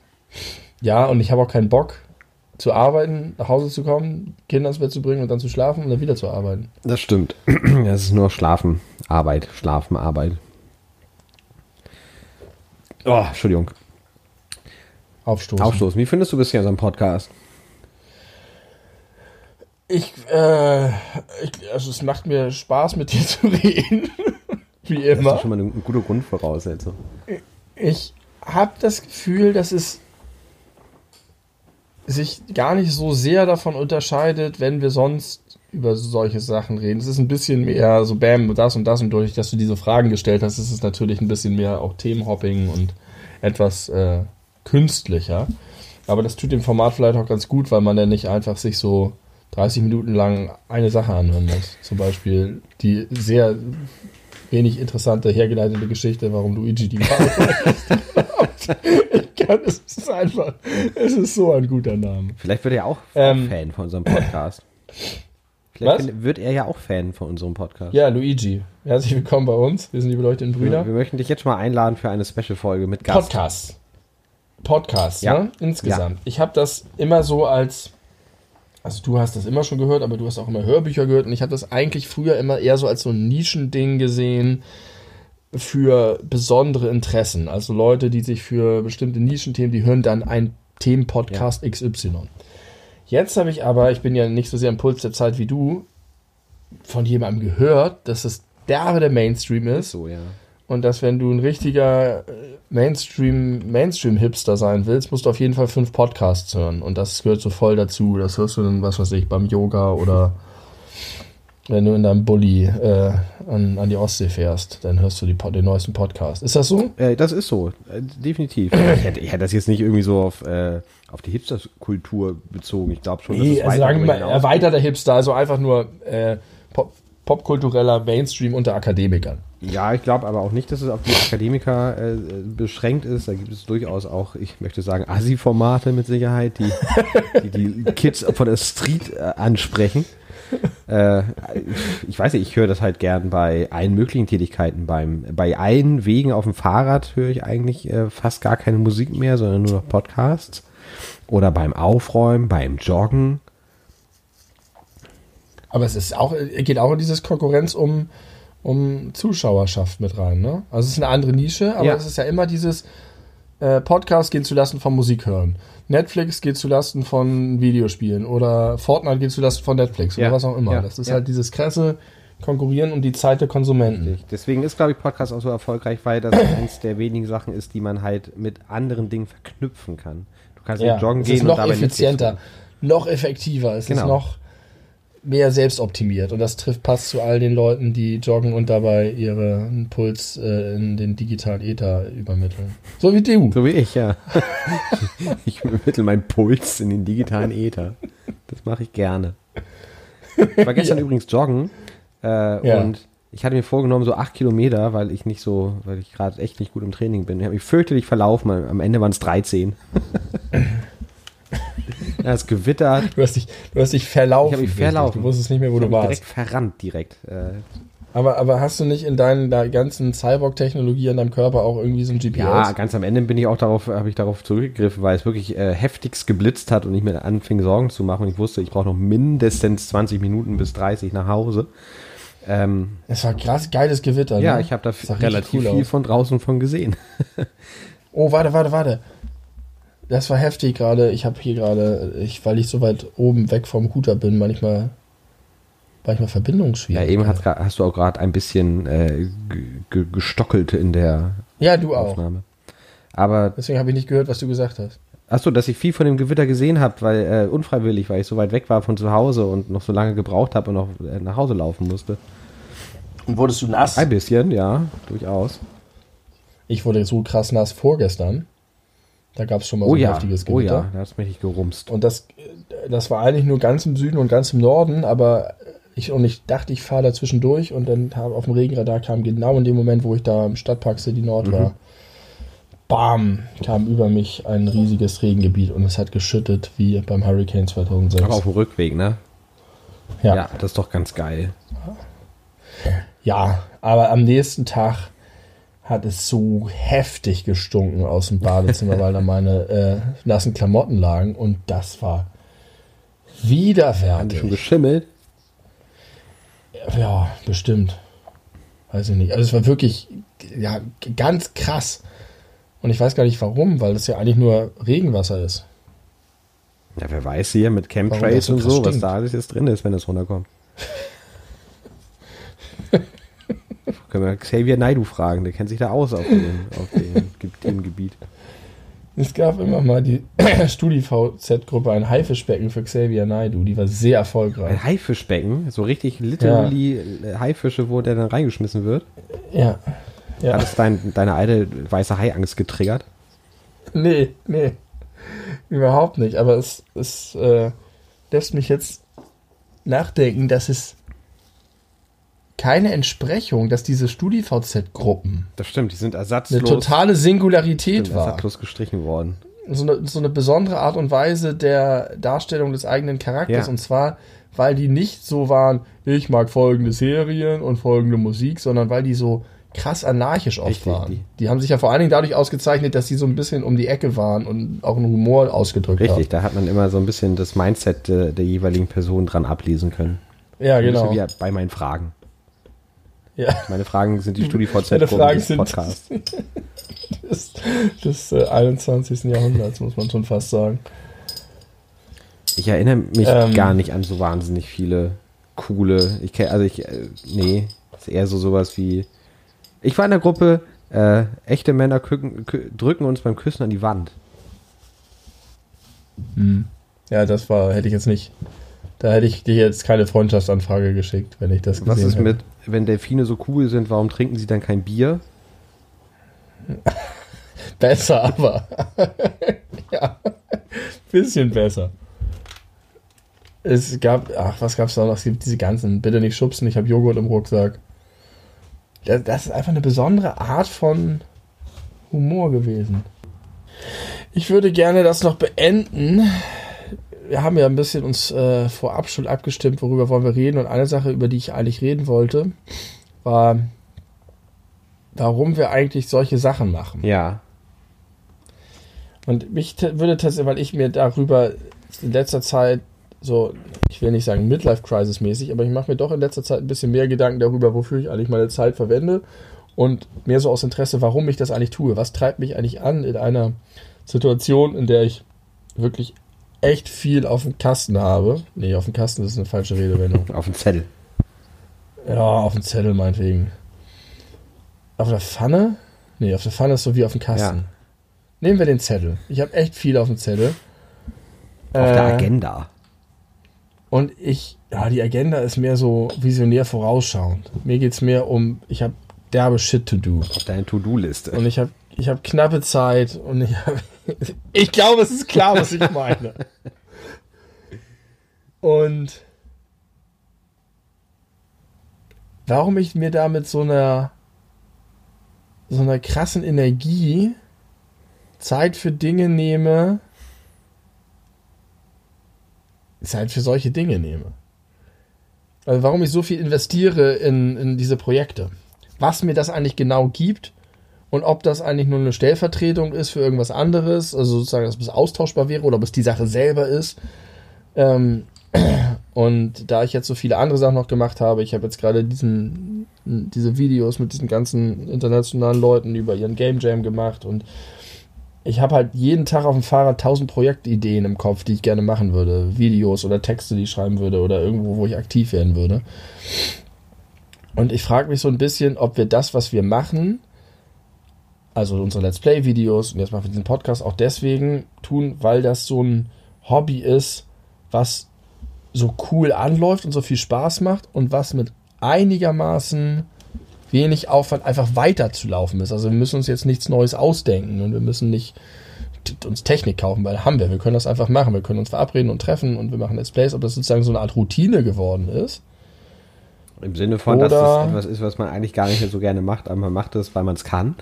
Speaker 2: ja, und ich habe auch keinen Bock zu arbeiten, nach Hause zu kommen, Kinder ins Bett zu bringen und dann zu schlafen und dann wieder zu arbeiten.
Speaker 1: Das stimmt. Das ist nur Schlafen, Arbeit, Schlafen, Arbeit. Oh, Entschuldigung.
Speaker 2: Aufstoßen.
Speaker 1: Aufstoßen. Wie findest du bisher unseren Podcast?
Speaker 2: Ich, äh, ich, also es macht mir Spaß, mit dir zu reden. Wie
Speaker 1: Das ist
Speaker 2: immer.
Speaker 1: schon mal eine, eine gute Grundvoraussetzung.
Speaker 2: Ich habe das Gefühl, dass es sich gar nicht so sehr davon unterscheidet, wenn wir sonst über solche Sachen reden. Es ist ein bisschen mehr so Bam, das und das und durch, dass du diese Fragen gestellt hast, ist es natürlich ein bisschen mehr auch Themenhopping und etwas äh, künstlicher. Aber das tut dem Format vielleicht auch ganz gut, weil man dann nicht einfach sich so 30 Minuten lang eine Sache anhören muss. Zum Beispiel die sehr wenig interessante, hergeleitete Geschichte, warum Luigi die Mario ich kann, es ist einfach, es ist so ein guter Name.
Speaker 1: Vielleicht wird er auch
Speaker 2: Ähm,
Speaker 1: Fan von unserem Podcast. Vielleicht find- wird er ja auch Fan von unserem Podcast.
Speaker 2: Ja, Luigi, herzlich willkommen bei uns. Wir sind die beleuchteten Brüder.
Speaker 1: wir möchten dich jetzt mal einladen für eine Special-Folge mit Gast.
Speaker 2: Podcast. Podcast,
Speaker 1: Ja.
Speaker 2: ne? Insgesamt. Ich habe das immer so als. Also du hast das immer schon gehört, aber du hast auch immer Hörbücher gehört und ich habe das eigentlich früher immer eher so als so ein Nischending gesehen für besondere Interessen. Also Leute, die sich für bestimmte Nischenthemen, die hören dann einen Themenpodcast XY. Jetzt habe ich aber, ich bin ja nicht so sehr im Puls der Zeit wie du, von jemandem gehört, dass es derbe der Mainstream ist
Speaker 1: So, ja.
Speaker 2: Und dass wenn du ein richtiger äh, Mainstream, Mainstream-Hipster sein willst, musst du auf jeden Fall fünf Podcasts hören. Und das gehört so voll dazu. Das hörst du dann, was weiß ich, beim Yoga oder wenn du in deinem Bulli äh, an, an die Ostsee fährst, dann hörst du die, den neuesten Podcast. Ist das so?
Speaker 1: Äh, das ist so, äh, definitiv. ich, hätte, ich hätte das jetzt nicht irgendwie so auf, äh, auf die Hipster-Kultur bezogen. Ich glaube schon, dass
Speaker 2: Nee,
Speaker 1: es
Speaker 2: also sagen wir mal, erweiterter Hipster, also einfach nur äh, popkultureller Mainstream unter Akademikern.
Speaker 1: Ja, ich glaube aber auch nicht, dass es auf die Akademiker äh, beschränkt ist. Da gibt es durchaus auch, ich möchte sagen, Assi-Formate mit Sicherheit, die, die die Kids von der Street äh, ansprechen. Äh, ich weiß nicht, ich höre das halt gern bei allen möglichen Tätigkeiten. Beim, bei allen Wegen auf dem Fahrrad höre ich eigentlich äh, fast gar keine Musik mehr, sondern nur noch Podcasts. Oder beim Aufräumen, beim Joggen.
Speaker 2: Aber es ist auch, geht auch in dieses Konkurrenz um, um Zuschauerschaft mit rein, ne? Also es ist eine andere Nische, aber
Speaker 1: Ja.
Speaker 2: es ist ja immer dieses äh, Podcast geht zulasten von Musik hören. Netflix geht zulasten von Videospielen oder Fortnite geht zulasten von Netflix oder
Speaker 1: Ja.
Speaker 2: was auch immer.
Speaker 1: Ja.
Speaker 2: Das ist halt dieses krasse Konkurrieren um die Zeit der Konsumenten.
Speaker 1: Deswegen ist, glaube ich, Podcast auch so erfolgreich, weil das eins der wenigen Sachen ist, die man halt mit anderen Dingen verknüpfen kann. Du kannst
Speaker 2: Ja,
Speaker 1: joggen
Speaker 2: es
Speaker 1: gehen
Speaker 2: ist noch
Speaker 1: und dabei
Speaker 2: effizienter, noch effektiver, es
Speaker 1: Genau.
Speaker 2: ist noch mehr selbstoptimiert und das trifft passt zu all den Leuten, die joggen und dabei ihren Puls äh, in den digitalen Ether übermitteln. So wie du.
Speaker 1: So wie ich, ja. ich übermittle meinen Puls in den digitalen Äther. Das mache ich gerne. Ich war gestern übrigens joggen äh,
Speaker 2: Ja.
Speaker 1: und ich hatte mir vorgenommen, so acht Kilometer, weil ich nicht so, weil ich gerade echt nicht gut im Training bin. Ich habe mich fürchterlich verlaufen. Am Ende waren es 13. ja, es gewittert.
Speaker 2: Du hast dich, du hast dich verlaufen.
Speaker 1: Ich hab mich verlaufen.
Speaker 2: Du wusstest nicht mehr, wo
Speaker 1: Ich
Speaker 2: du warst.
Speaker 1: direkt verrannt, direkt. Äh,
Speaker 2: Aber, aber hast du nicht in deinen da ganzen Cyborg-Technologie in deinem Körper auch irgendwie so ein GPS?
Speaker 1: Ja, ganz am Ende bin ich auch darauf, habe ich darauf zurückgegriffen, weil es wirklich äh, heftigst geblitzt hat und ich mir anfing Sorgen zu machen und ich wusste, ich brauche noch mindestens 20 Minuten bis 30 nach Hause. Ähm,
Speaker 2: Es war krass geiles Gewitter.
Speaker 1: ja,
Speaker 2: ne?
Speaker 1: ich habe da relativ
Speaker 2: cool
Speaker 1: viel
Speaker 2: aus.
Speaker 1: von draußen von gesehen.
Speaker 2: Oh, warte, warte, warte. Das war heftig gerade. Ich habe hier gerade, ich, weil ich so weit oben weg vom Router bin, manchmal, manchmal
Speaker 1: Ja,
Speaker 2: Verbindungsschwierigkeiten.
Speaker 1: eben hast, hast du auch gerade ein bisschen äh, ge- ge- gestockelt in der
Speaker 2: Ja, du auch.
Speaker 1: Aufnahme. Aber
Speaker 2: Deswegen habe ich nicht gehört, was du gesagt hast.
Speaker 1: Achso, dass ich viel von dem Gewitter gesehen habe, weil äh, unfreiwillig, weil ich so weit weg war von zu Hause und noch so lange gebraucht habe und noch äh, nach Hause laufen musste.
Speaker 2: Und wurdest du nass?
Speaker 1: Ein bisschen, ja, durchaus.
Speaker 2: Ich wurde so krass nass vorgestern. Da gab es schon mal
Speaker 1: Oh
Speaker 2: so ein
Speaker 1: ja,
Speaker 2: heftiges
Speaker 1: oh
Speaker 2: Gewitter.
Speaker 1: ja, da hat's mich nicht gerumst.
Speaker 2: Und das, das war eigentlich nur ganz im Süden und ganz im Norden, aber ich, und ich dachte, ich fahre da zwischendurch und dann kam auf dem Regenradar kam genau in dem Moment, wo ich da im Stadtpark City Nord
Speaker 1: Mhm.
Speaker 2: war, bam, kam über mich ein riesiges Regengebiet und es hat geschüttet wie beim Hurricane 2006.
Speaker 1: Aber auf dem Rückweg, ne?
Speaker 2: ja.
Speaker 1: Ja, das ist doch ganz geil.
Speaker 2: ja, aber am nächsten Tag hat es so heftig gestunken aus dem Badezimmer, weil da meine äh, nassen Klamotten lagen und das war
Speaker 1: Haben die schon
Speaker 2: widerwärtig.
Speaker 1: geschimmelt?
Speaker 2: Ja, bestimmt. Weiß ich nicht. Also es war wirklich ja, ganz krass. Und ich weiß gar nicht warum, weil das ja eigentlich nur Regenwasser ist.
Speaker 1: Ja, wer weiß hier mit Chemtrails
Speaker 2: so
Speaker 1: und so, was
Speaker 2: stinkt.
Speaker 1: da alles jetzt drin ist, wenn es runterkommt. Können wir Xavier Naidu fragen, der kennt sich da aus auf dem, auf dem Ge- Themengebiet.
Speaker 2: Es gab immer mal die StudiVZ-Gruppe, ein Haifischbecken für Xavier Naidu. Die war sehr erfolgreich.
Speaker 1: Ein Haifischbecken? So richtig literally ja. Haifische, wo der dann reingeschmissen wird?
Speaker 2: Ja.
Speaker 1: ja. Hat das dein, deine alte weiße Haiangst getriggert?
Speaker 2: Nee, nee. Überhaupt nicht. Aber es, es äh, lässt mich jetzt nachdenken, dass es keine Entsprechung, dass diese StudiVZ-Gruppen.
Speaker 1: Das stimmt, die sind ersatzlos.
Speaker 2: Eine totale Singularität
Speaker 1: sind
Speaker 2: war.
Speaker 1: Ersatzlos gestrichen worden.
Speaker 2: So eine, so eine besondere Art und Weise der Darstellung des eigenen Charakters.
Speaker 1: Ja.
Speaker 2: Und zwar, weil die nicht so waren, ich mag folgende Serien und folgende Musik, sondern weil die so krass anarchisch oft
Speaker 1: Richtig,
Speaker 2: waren.
Speaker 1: die-
Speaker 2: Die. haben sich ja vor allen Dingen dadurch ausgezeichnet, dass sie so ein bisschen um die Ecke waren und auch einen Humor ausgedrückt
Speaker 1: Richtig,
Speaker 2: haben.
Speaker 1: da hat man immer so ein bisschen das Mindset der, der jeweiligen Person dran ablesen können.
Speaker 2: Ja, genau.
Speaker 1: Wie bei meinen Fragen.
Speaker 2: Ja.
Speaker 1: Meine Fragen sind die
Speaker 2: Deine
Speaker 1: StudiVZ-Gruppen
Speaker 2: Fragen
Speaker 1: des
Speaker 2: sind-
Speaker 1: Podcasts.
Speaker 2: des, des äh, 21. Jahrhunderts, muss man schon fast sagen.
Speaker 1: Ich erinnere mich
Speaker 2: Ähm.
Speaker 1: gar nicht an so wahnsinnig viele coole. Ich kenne, also ich, äh, nee, ist eher so sowas wie. Ich war in der Gruppe, äh, echte Männer kücken, kü drücken uns beim Küssen an die Wand.
Speaker 2: Ja, das war, hätte ich jetzt nicht. Da hätte ich dir jetzt keine Freundschaftsanfrage geschickt, wenn ich das gesehen
Speaker 1: Was ist
Speaker 2: hätte.
Speaker 1: mit, wenn Delfine so cool sind, warum trinken sie dann kein Bier?
Speaker 2: Besser, aber. ja. Bisschen besser. Es gab, ach, was gab's da noch? Es gibt diese ganzen, bitte nicht schubsen, ich habe Joghurt im Rucksack. Das, das ist einfach eine besondere Art von Humor gewesen. Ich würde gerne das noch beenden. Wir haben ja ein bisschen uns äh, vorab schon abgestimmt, worüber wollen wir reden. Und eine Sache, über die ich eigentlich reden wollte, war, warum wir eigentlich solche Sachen machen.
Speaker 1: Ja.
Speaker 2: Und mich würde tatsächlich, weil ich mir darüber in letzter Zeit so, ich will nicht sagen Midlife-Crisis mäßig, aber ich mache mir doch in letzter Zeit ein bisschen mehr Gedanken darüber, wofür ich eigentlich meine Zeit verwende und mehr so aus Interesse, warum ich das eigentlich tue. Was treibt mich eigentlich an in einer Situation, in der ich wirklich echt viel auf dem Kasten habe. Nee, auf dem Kasten ist eine falsche Redewendung.
Speaker 1: Auf dem Zettel.
Speaker 2: Ja, auf dem Zettel meinetwegen. Auf der Pfanne? Nee, auf der Pfanne ist so wie auf dem Kasten.
Speaker 1: Ja.
Speaker 2: Nehmen wir den Zettel. Ich habe echt viel auf dem Zettel.
Speaker 1: Auf der
Speaker 2: Äh,
Speaker 1: Agenda.
Speaker 2: Und ich, ja, die Agenda ist mehr so visionär vorausschauend. Mir geht es mehr um, ich habe derbe Shit to do.
Speaker 1: Auf deine To-Do-Liste.
Speaker 2: Und ich habe ich hab knappe Zeit und ich habe. Ich glaube, es ist klar, was ich meine. Und warum ich mir da mit so einer so einer krassen Energie Zeit für Dinge nehme, Zeit für solche Dinge nehme. Also warum ich so viel investiere in, in diese Projekte. Was mir das eigentlich genau gibt und ob das eigentlich nur eine Stellvertretung ist für irgendwas anderes, also sozusagen, dass es austauschbar wäre oder ob es die Sache selber ist. Ähm, und da ich jetzt so viele andere Sachen noch gemacht habe, ich habe jetzt gerade diesen, diese Videos mit diesen ganzen internationalen Leuten über ihren Game Jam gemacht und ich habe halt jeden Tag auf dem Fahrrad tausend Projektideen im Kopf, die ich gerne machen würde. Videos oder Texte, die ich schreiben würde oder irgendwo, wo ich aktiv werden würde. Und ich frage mich so ein bisschen, ob wir das, was wir machen, also unsere Let's Play-Videos und jetzt machen wir diesen Podcast auch deswegen tun, weil das so ein Hobby ist, was so cool anläuft und so viel Spaß macht und was mit einigermaßen wenig Aufwand einfach weiterzulaufen ist. Also wir müssen uns jetzt nichts Neues ausdenken und wir müssen nicht uns Technik kaufen, weil haben wir. Wir können das einfach machen. Wir können uns verabreden und treffen und wir machen Let's Plays, ob das sozusagen so eine Art Routine geworden ist.
Speaker 1: Im Sinne von, dass
Speaker 2: Oder-
Speaker 1: es etwas ist, was man eigentlich gar nicht mehr so gerne macht, aber man macht es, weil man es kann.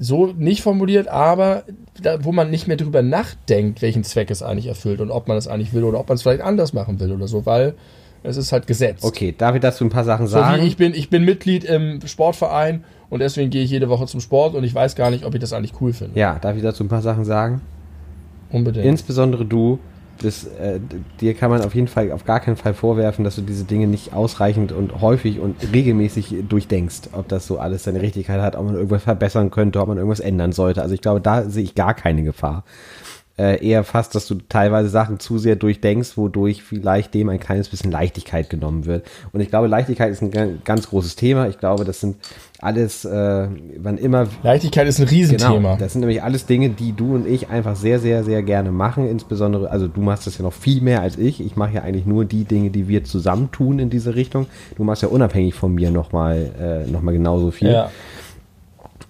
Speaker 2: So nicht formuliert, aber da, wo man nicht mehr drüber nachdenkt, welchen Zweck es eigentlich erfüllt und ob man es eigentlich will oder ob man es vielleicht anders machen will oder so, weil es ist halt gesetzt.
Speaker 1: Okay, darf ich dazu ein paar Sachen
Speaker 2: So
Speaker 1: sagen?
Speaker 2: wie ich bin, ich bin Mitglied im Sportverein und deswegen gehe ich jede Woche zum Sport und ich weiß gar nicht, ob ich das eigentlich cool finde.
Speaker 1: ja, darf ich dazu ein paar Sachen sagen?
Speaker 2: Unbedingt.
Speaker 1: Insbesondere du, das, äh, dir kann man auf jeden Fall, auf gar keinen Fall vorwerfen, dass du diese Dinge nicht ausreichend und häufig und regelmäßig durchdenkst, ob das so alles seine Richtigkeit hat, ob man irgendwas verbessern könnte, ob man irgendwas ändern sollte. Also ich glaube, da sehe ich gar keine Gefahr. äh, eher fast, dass du teilweise Sachen zu sehr durchdenkst, wodurch vielleicht dem ein kleines bisschen Leichtigkeit genommen wird. Und ich glaube, Leichtigkeit ist ein ganz großes Thema. Ich glaube, das sind alles, äh, wann immer.
Speaker 2: Leichtigkeit ist ein Riesenthema. Genau,
Speaker 1: das sind nämlich alles Dinge, die du und ich einfach sehr, sehr, sehr gerne machen. Insbesondere, also du machst das ja noch viel mehr als ich. Ich mache ja eigentlich nur die Dinge, die wir zusammen tun in diese Richtung. Du machst ja unabhängig von mir nochmal äh, noch genauso viel. Ja.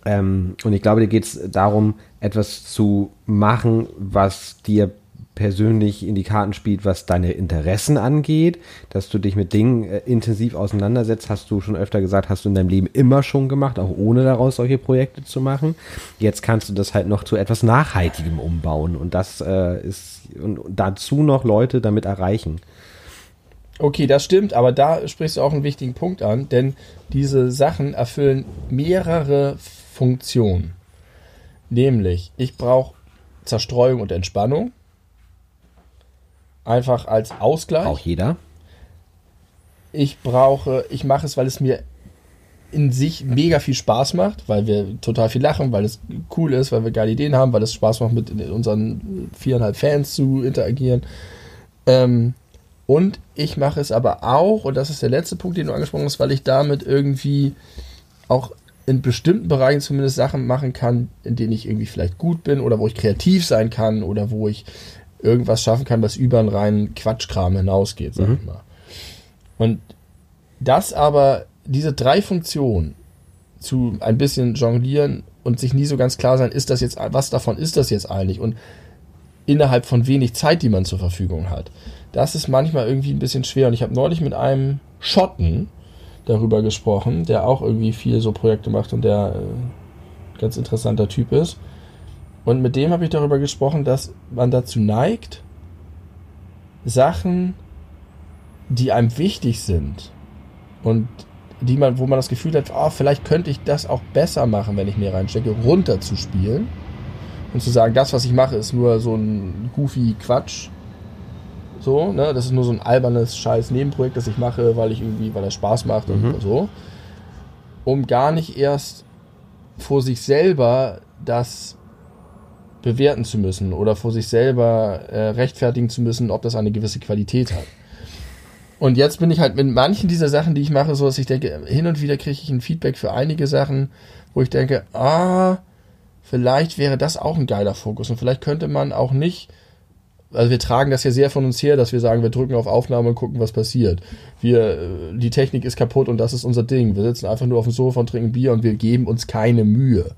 Speaker 1: Ähm, und ich glaube, dir geht es darum, etwas zu machen, was dir persönlich in die Karten spielt, was deine Interessen angeht, dass du dich mit Dingen äh, intensiv auseinandersetzt, hast du schon öfter gesagt, hast du in deinem Leben immer schon gemacht, auch ohne daraus solche Projekte zu machen. Jetzt kannst du das halt noch zu etwas Nachhaltigem umbauen und das äh, ist und dazu noch Leute damit erreichen.
Speaker 2: Okay, das stimmt, aber da sprichst du auch einen wichtigen Punkt an, denn diese Sachen erfüllen mehrere Funktionen. Nämlich, ich brauche Zerstreuung und Entspannung. Einfach als Ausgleich.
Speaker 1: Auch jeder.
Speaker 2: Ich brauche, ich mache es, weil es mir in sich mega viel Spaß macht, weil wir total viel lachen, weil es cool ist, weil wir geile Ideen haben, weil es Spaß macht, mit unseren viereinhalb Fans zu interagieren. Ähm, und ich mache es aber auch, und das ist der letzte Punkt, den du angesprochen hast, weil ich damit irgendwie auch in bestimmten Bereichen zumindest Sachen machen kann, in denen ich irgendwie vielleicht gut bin oder wo ich kreativ sein kann oder wo ich irgendwas schaffen kann, was über einen reinen Quatschkram hinausgeht, sag mhm. ich mal. Und das aber, diese drei Funktionen zu ein bisschen jonglieren und sich nie so ganz klar sein, ist das jetzt, was davon ist das jetzt eigentlich und innerhalb von wenig Zeit, die man zur Verfügung hat. Das ist manchmal irgendwie ein bisschen schwer und ich habe neulich mit einem Schotten, darüber gesprochen, der auch irgendwie viel so Projekte macht und der äh, ganz interessanter Typ ist. Und mit dem habe ich darüber gesprochen, dass man dazu neigt, Sachen, die einem wichtig sind und die man, wo man das Gefühl hat, oh, vielleicht könnte ich das auch besser machen, wenn ich mir reinstecke, runterzuspielen und zu sagen, das, was ich mache, ist nur so ein goofy Quatsch so, ne? Das ist nur so ein albernes scheiß Nebenprojekt, das ich mache, weil ich irgendwie, weil das Spaß macht mhm. und so. Um gar nicht erst vor sich selber das bewerten zu müssen oder vor sich selber äh, rechtfertigen zu müssen, ob das eine gewisse Qualität hat. Und jetzt bin ich halt mit manchen dieser Sachen, die ich mache, so dass ich denke, hin und wieder kriege ich ein Feedback für einige Sachen, wo ich denke, ah, vielleicht wäre das auch ein geiler Fokus und vielleicht könnte man auch nicht also wir tragen das ja sehr von uns her, dass wir sagen, wir drücken auf Aufnahme und gucken, was passiert. Wir, äh, die Technik ist kaputt und das ist unser Ding. Wir sitzen einfach nur auf dem Sofa und trinken Bier und wir geben uns keine Mühe.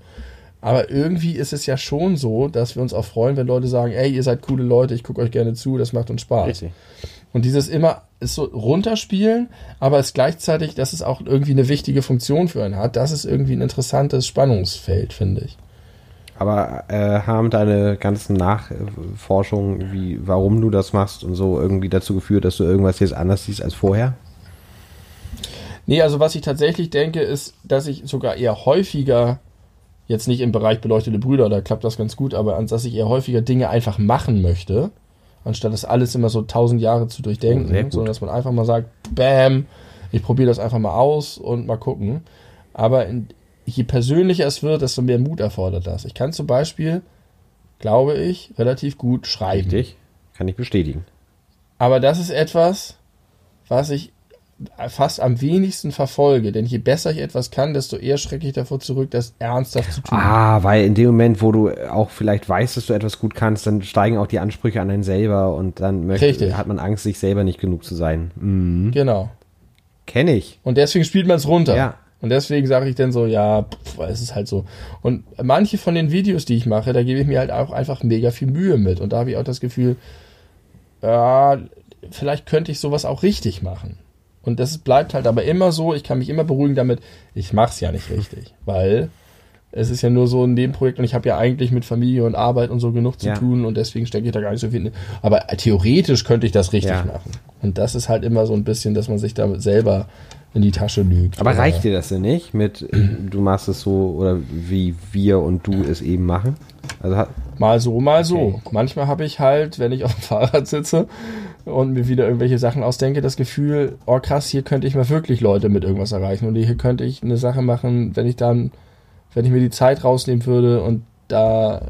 Speaker 2: Aber irgendwie ist es ja schon so, dass wir uns auch freuen, wenn Leute sagen, ey, ihr seid coole Leute, ich gucke euch gerne zu, das macht uns Spaß. Richtig. Und dieses immer ist so runterspielen, aber es gleichzeitig, dass es auch irgendwie eine wichtige Funktion für einen hat, das ist irgendwie ein interessantes Spannungsfeld, finde ich.
Speaker 1: Aber äh, haben deine ganzen Nachforschungen, wie, warum du das machst und so, irgendwie dazu geführt, dass du irgendwas jetzt anders siehst als vorher?
Speaker 2: Nee, also was ich tatsächlich denke, ist, dass ich sogar eher häufiger, jetzt nicht im Bereich beleuchtete Brüder, da klappt das ganz gut, aber dass ich eher häufiger Dinge einfach machen möchte, anstatt das alles immer so tausend Jahre zu durchdenken, oh, sondern dass man einfach mal sagt, bam, ich probiere das einfach mal aus und mal gucken. Aber in, je persönlicher es wird, desto mehr Mut erfordert das. Ich kann zum Beispiel, glaube ich, relativ gut schreiben.
Speaker 1: Richtig, kann ich bestätigen.
Speaker 2: Aber das ist etwas, was ich fast am wenigsten verfolge. Denn je besser ich etwas kann, desto eher schrecke ich davor zurück, das ernsthaft zu tun.
Speaker 1: Ah, weil in dem Moment, wo du auch vielleicht weißt, dass du etwas gut kannst, dann steigen auch die Ansprüche an einen selber und dann möchte, hat man Angst, sich selber nicht genug zu sein.
Speaker 2: Mhm. Genau.
Speaker 1: Kenne ich.
Speaker 2: Und deswegen spielt man es runter. Ja. Und deswegen sage ich dann so, ja, pff, es ist halt so. Und manche von den Videos, die ich mache, da gebe ich mir halt auch einfach mega viel Mühe mit. Und da habe ich auch das Gefühl, ja, vielleicht könnte ich sowas auch richtig machen. Und das bleibt halt aber immer so, ich kann mich immer beruhigen damit, ich mache es ja nicht richtig. Weil es ist ja nur so ein Nebenprojekt und ich habe ja eigentlich mit Familie und Arbeit und so genug zu ja. tun und deswegen stecke ich da gar nicht so viel. In. Aber theoretisch könnte ich das richtig ja. machen. Und das ist halt immer so ein bisschen, dass man sich damit selber in die Tasche lügt.
Speaker 1: Aber reicht dir das denn nicht mit, du machst es so oder wie wir und du es eben machen?
Speaker 2: Also mal so, mal so. Manchmal habe ich halt, wenn ich auf dem Fahrrad sitze und mir wieder irgendwelche Sachen ausdenke, das Gefühl, oh krass, hier könnte ich mal wirklich Leute mit irgendwas erreichen und hier könnte ich eine Sache machen, wenn ich dann, wenn ich mir die Zeit rausnehmen würde und da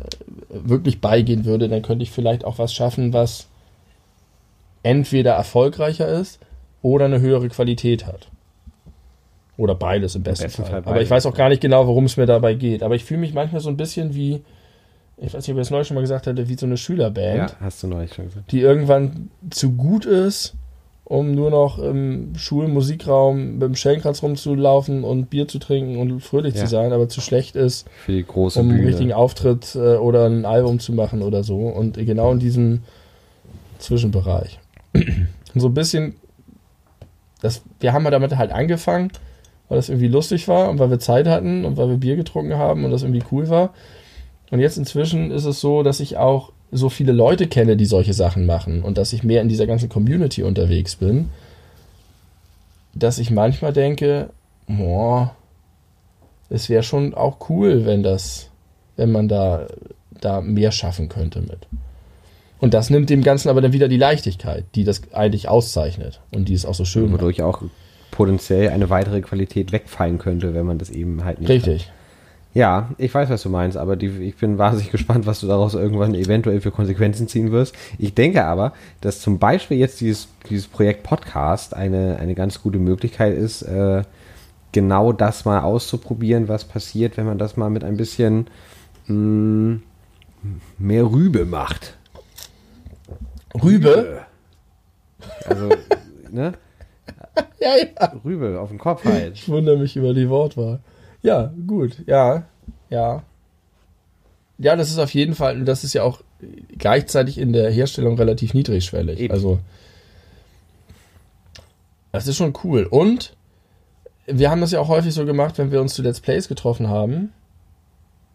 Speaker 2: wirklich beigehen würde, dann könnte ich vielleicht auch was schaffen, was entweder erfolgreicher ist oder eine höhere Qualität hat. Oder beides im besten,
Speaker 1: besten
Speaker 2: Fall.
Speaker 1: Fall
Speaker 2: Aber ich weiß auch gar nicht genau, worum es mir dabei geht. Aber ich fühle mich manchmal so ein bisschen wie, ich weiß nicht, ob ich das neulich schon mal gesagt hatte, wie so eine Schülerband,
Speaker 1: Ja, hast du neulich schon gesagt.
Speaker 2: die irgendwann zu gut ist, um nur noch im Schulmusikraum mit dem Schellenkranz rumzulaufen und Bier zu trinken und fröhlich
Speaker 1: Ja.
Speaker 2: zu sein, aber zu schlecht ist,
Speaker 1: Für die große
Speaker 2: um einen
Speaker 1: Bühne.
Speaker 2: richtigen Auftritt äh, oder ein Album zu machen oder so. Und genau in diesem Zwischenbereich. Und so ein bisschen, das, wir haben damit halt angefangen, weil das irgendwie lustig war und weil wir Zeit hatten und weil wir Bier getrunken haben und das irgendwie cool war. Und jetzt inzwischen ist es so, dass ich auch so viele Leute kenne, die solche Sachen machen und dass ich mehr in dieser ganzen Community unterwegs bin, dass ich manchmal denke, boah, es wäre schon auch cool, wenn das, wenn man da, da mehr schaffen könnte mit. Und das nimmt dem Ganzen aber dann wieder die Leichtigkeit, die das eigentlich auszeichnet und die es auch so schön macht.
Speaker 1: Wodurch auch potenziell eine weitere Qualität wegfallen könnte, wenn man das eben halt nicht
Speaker 2: Richtig.
Speaker 1: Hat. Ja, ich weiß, was du meinst, aber die, ich bin wahnsinnig gespannt, was du daraus irgendwann eventuell für Konsequenzen ziehen wirst. Ich denke aber, dass zum Beispiel jetzt dieses, dieses Projekt Podcast eine, eine ganz gute Möglichkeit ist, äh, genau das mal auszuprobieren, was passiert, wenn man das mal mit ein bisschen mh, mehr Rübe macht.
Speaker 2: Rübe?
Speaker 1: Also, ne?
Speaker 2: Ja, ja.
Speaker 1: Rübe auf den Kopf halt.
Speaker 2: Ich wundere mich über die Wortwahl. Ja, gut. Ja, ja. Ja, das ist auf jeden Fall, und das ist ja auch gleichzeitig in der Herstellung relativ niedrigschwellig.
Speaker 1: Eben.
Speaker 2: Also, das ist schon cool. Und wir haben das ja auch häufig so gemacht, wenn wir uns zu Let's Plays getroffen haben,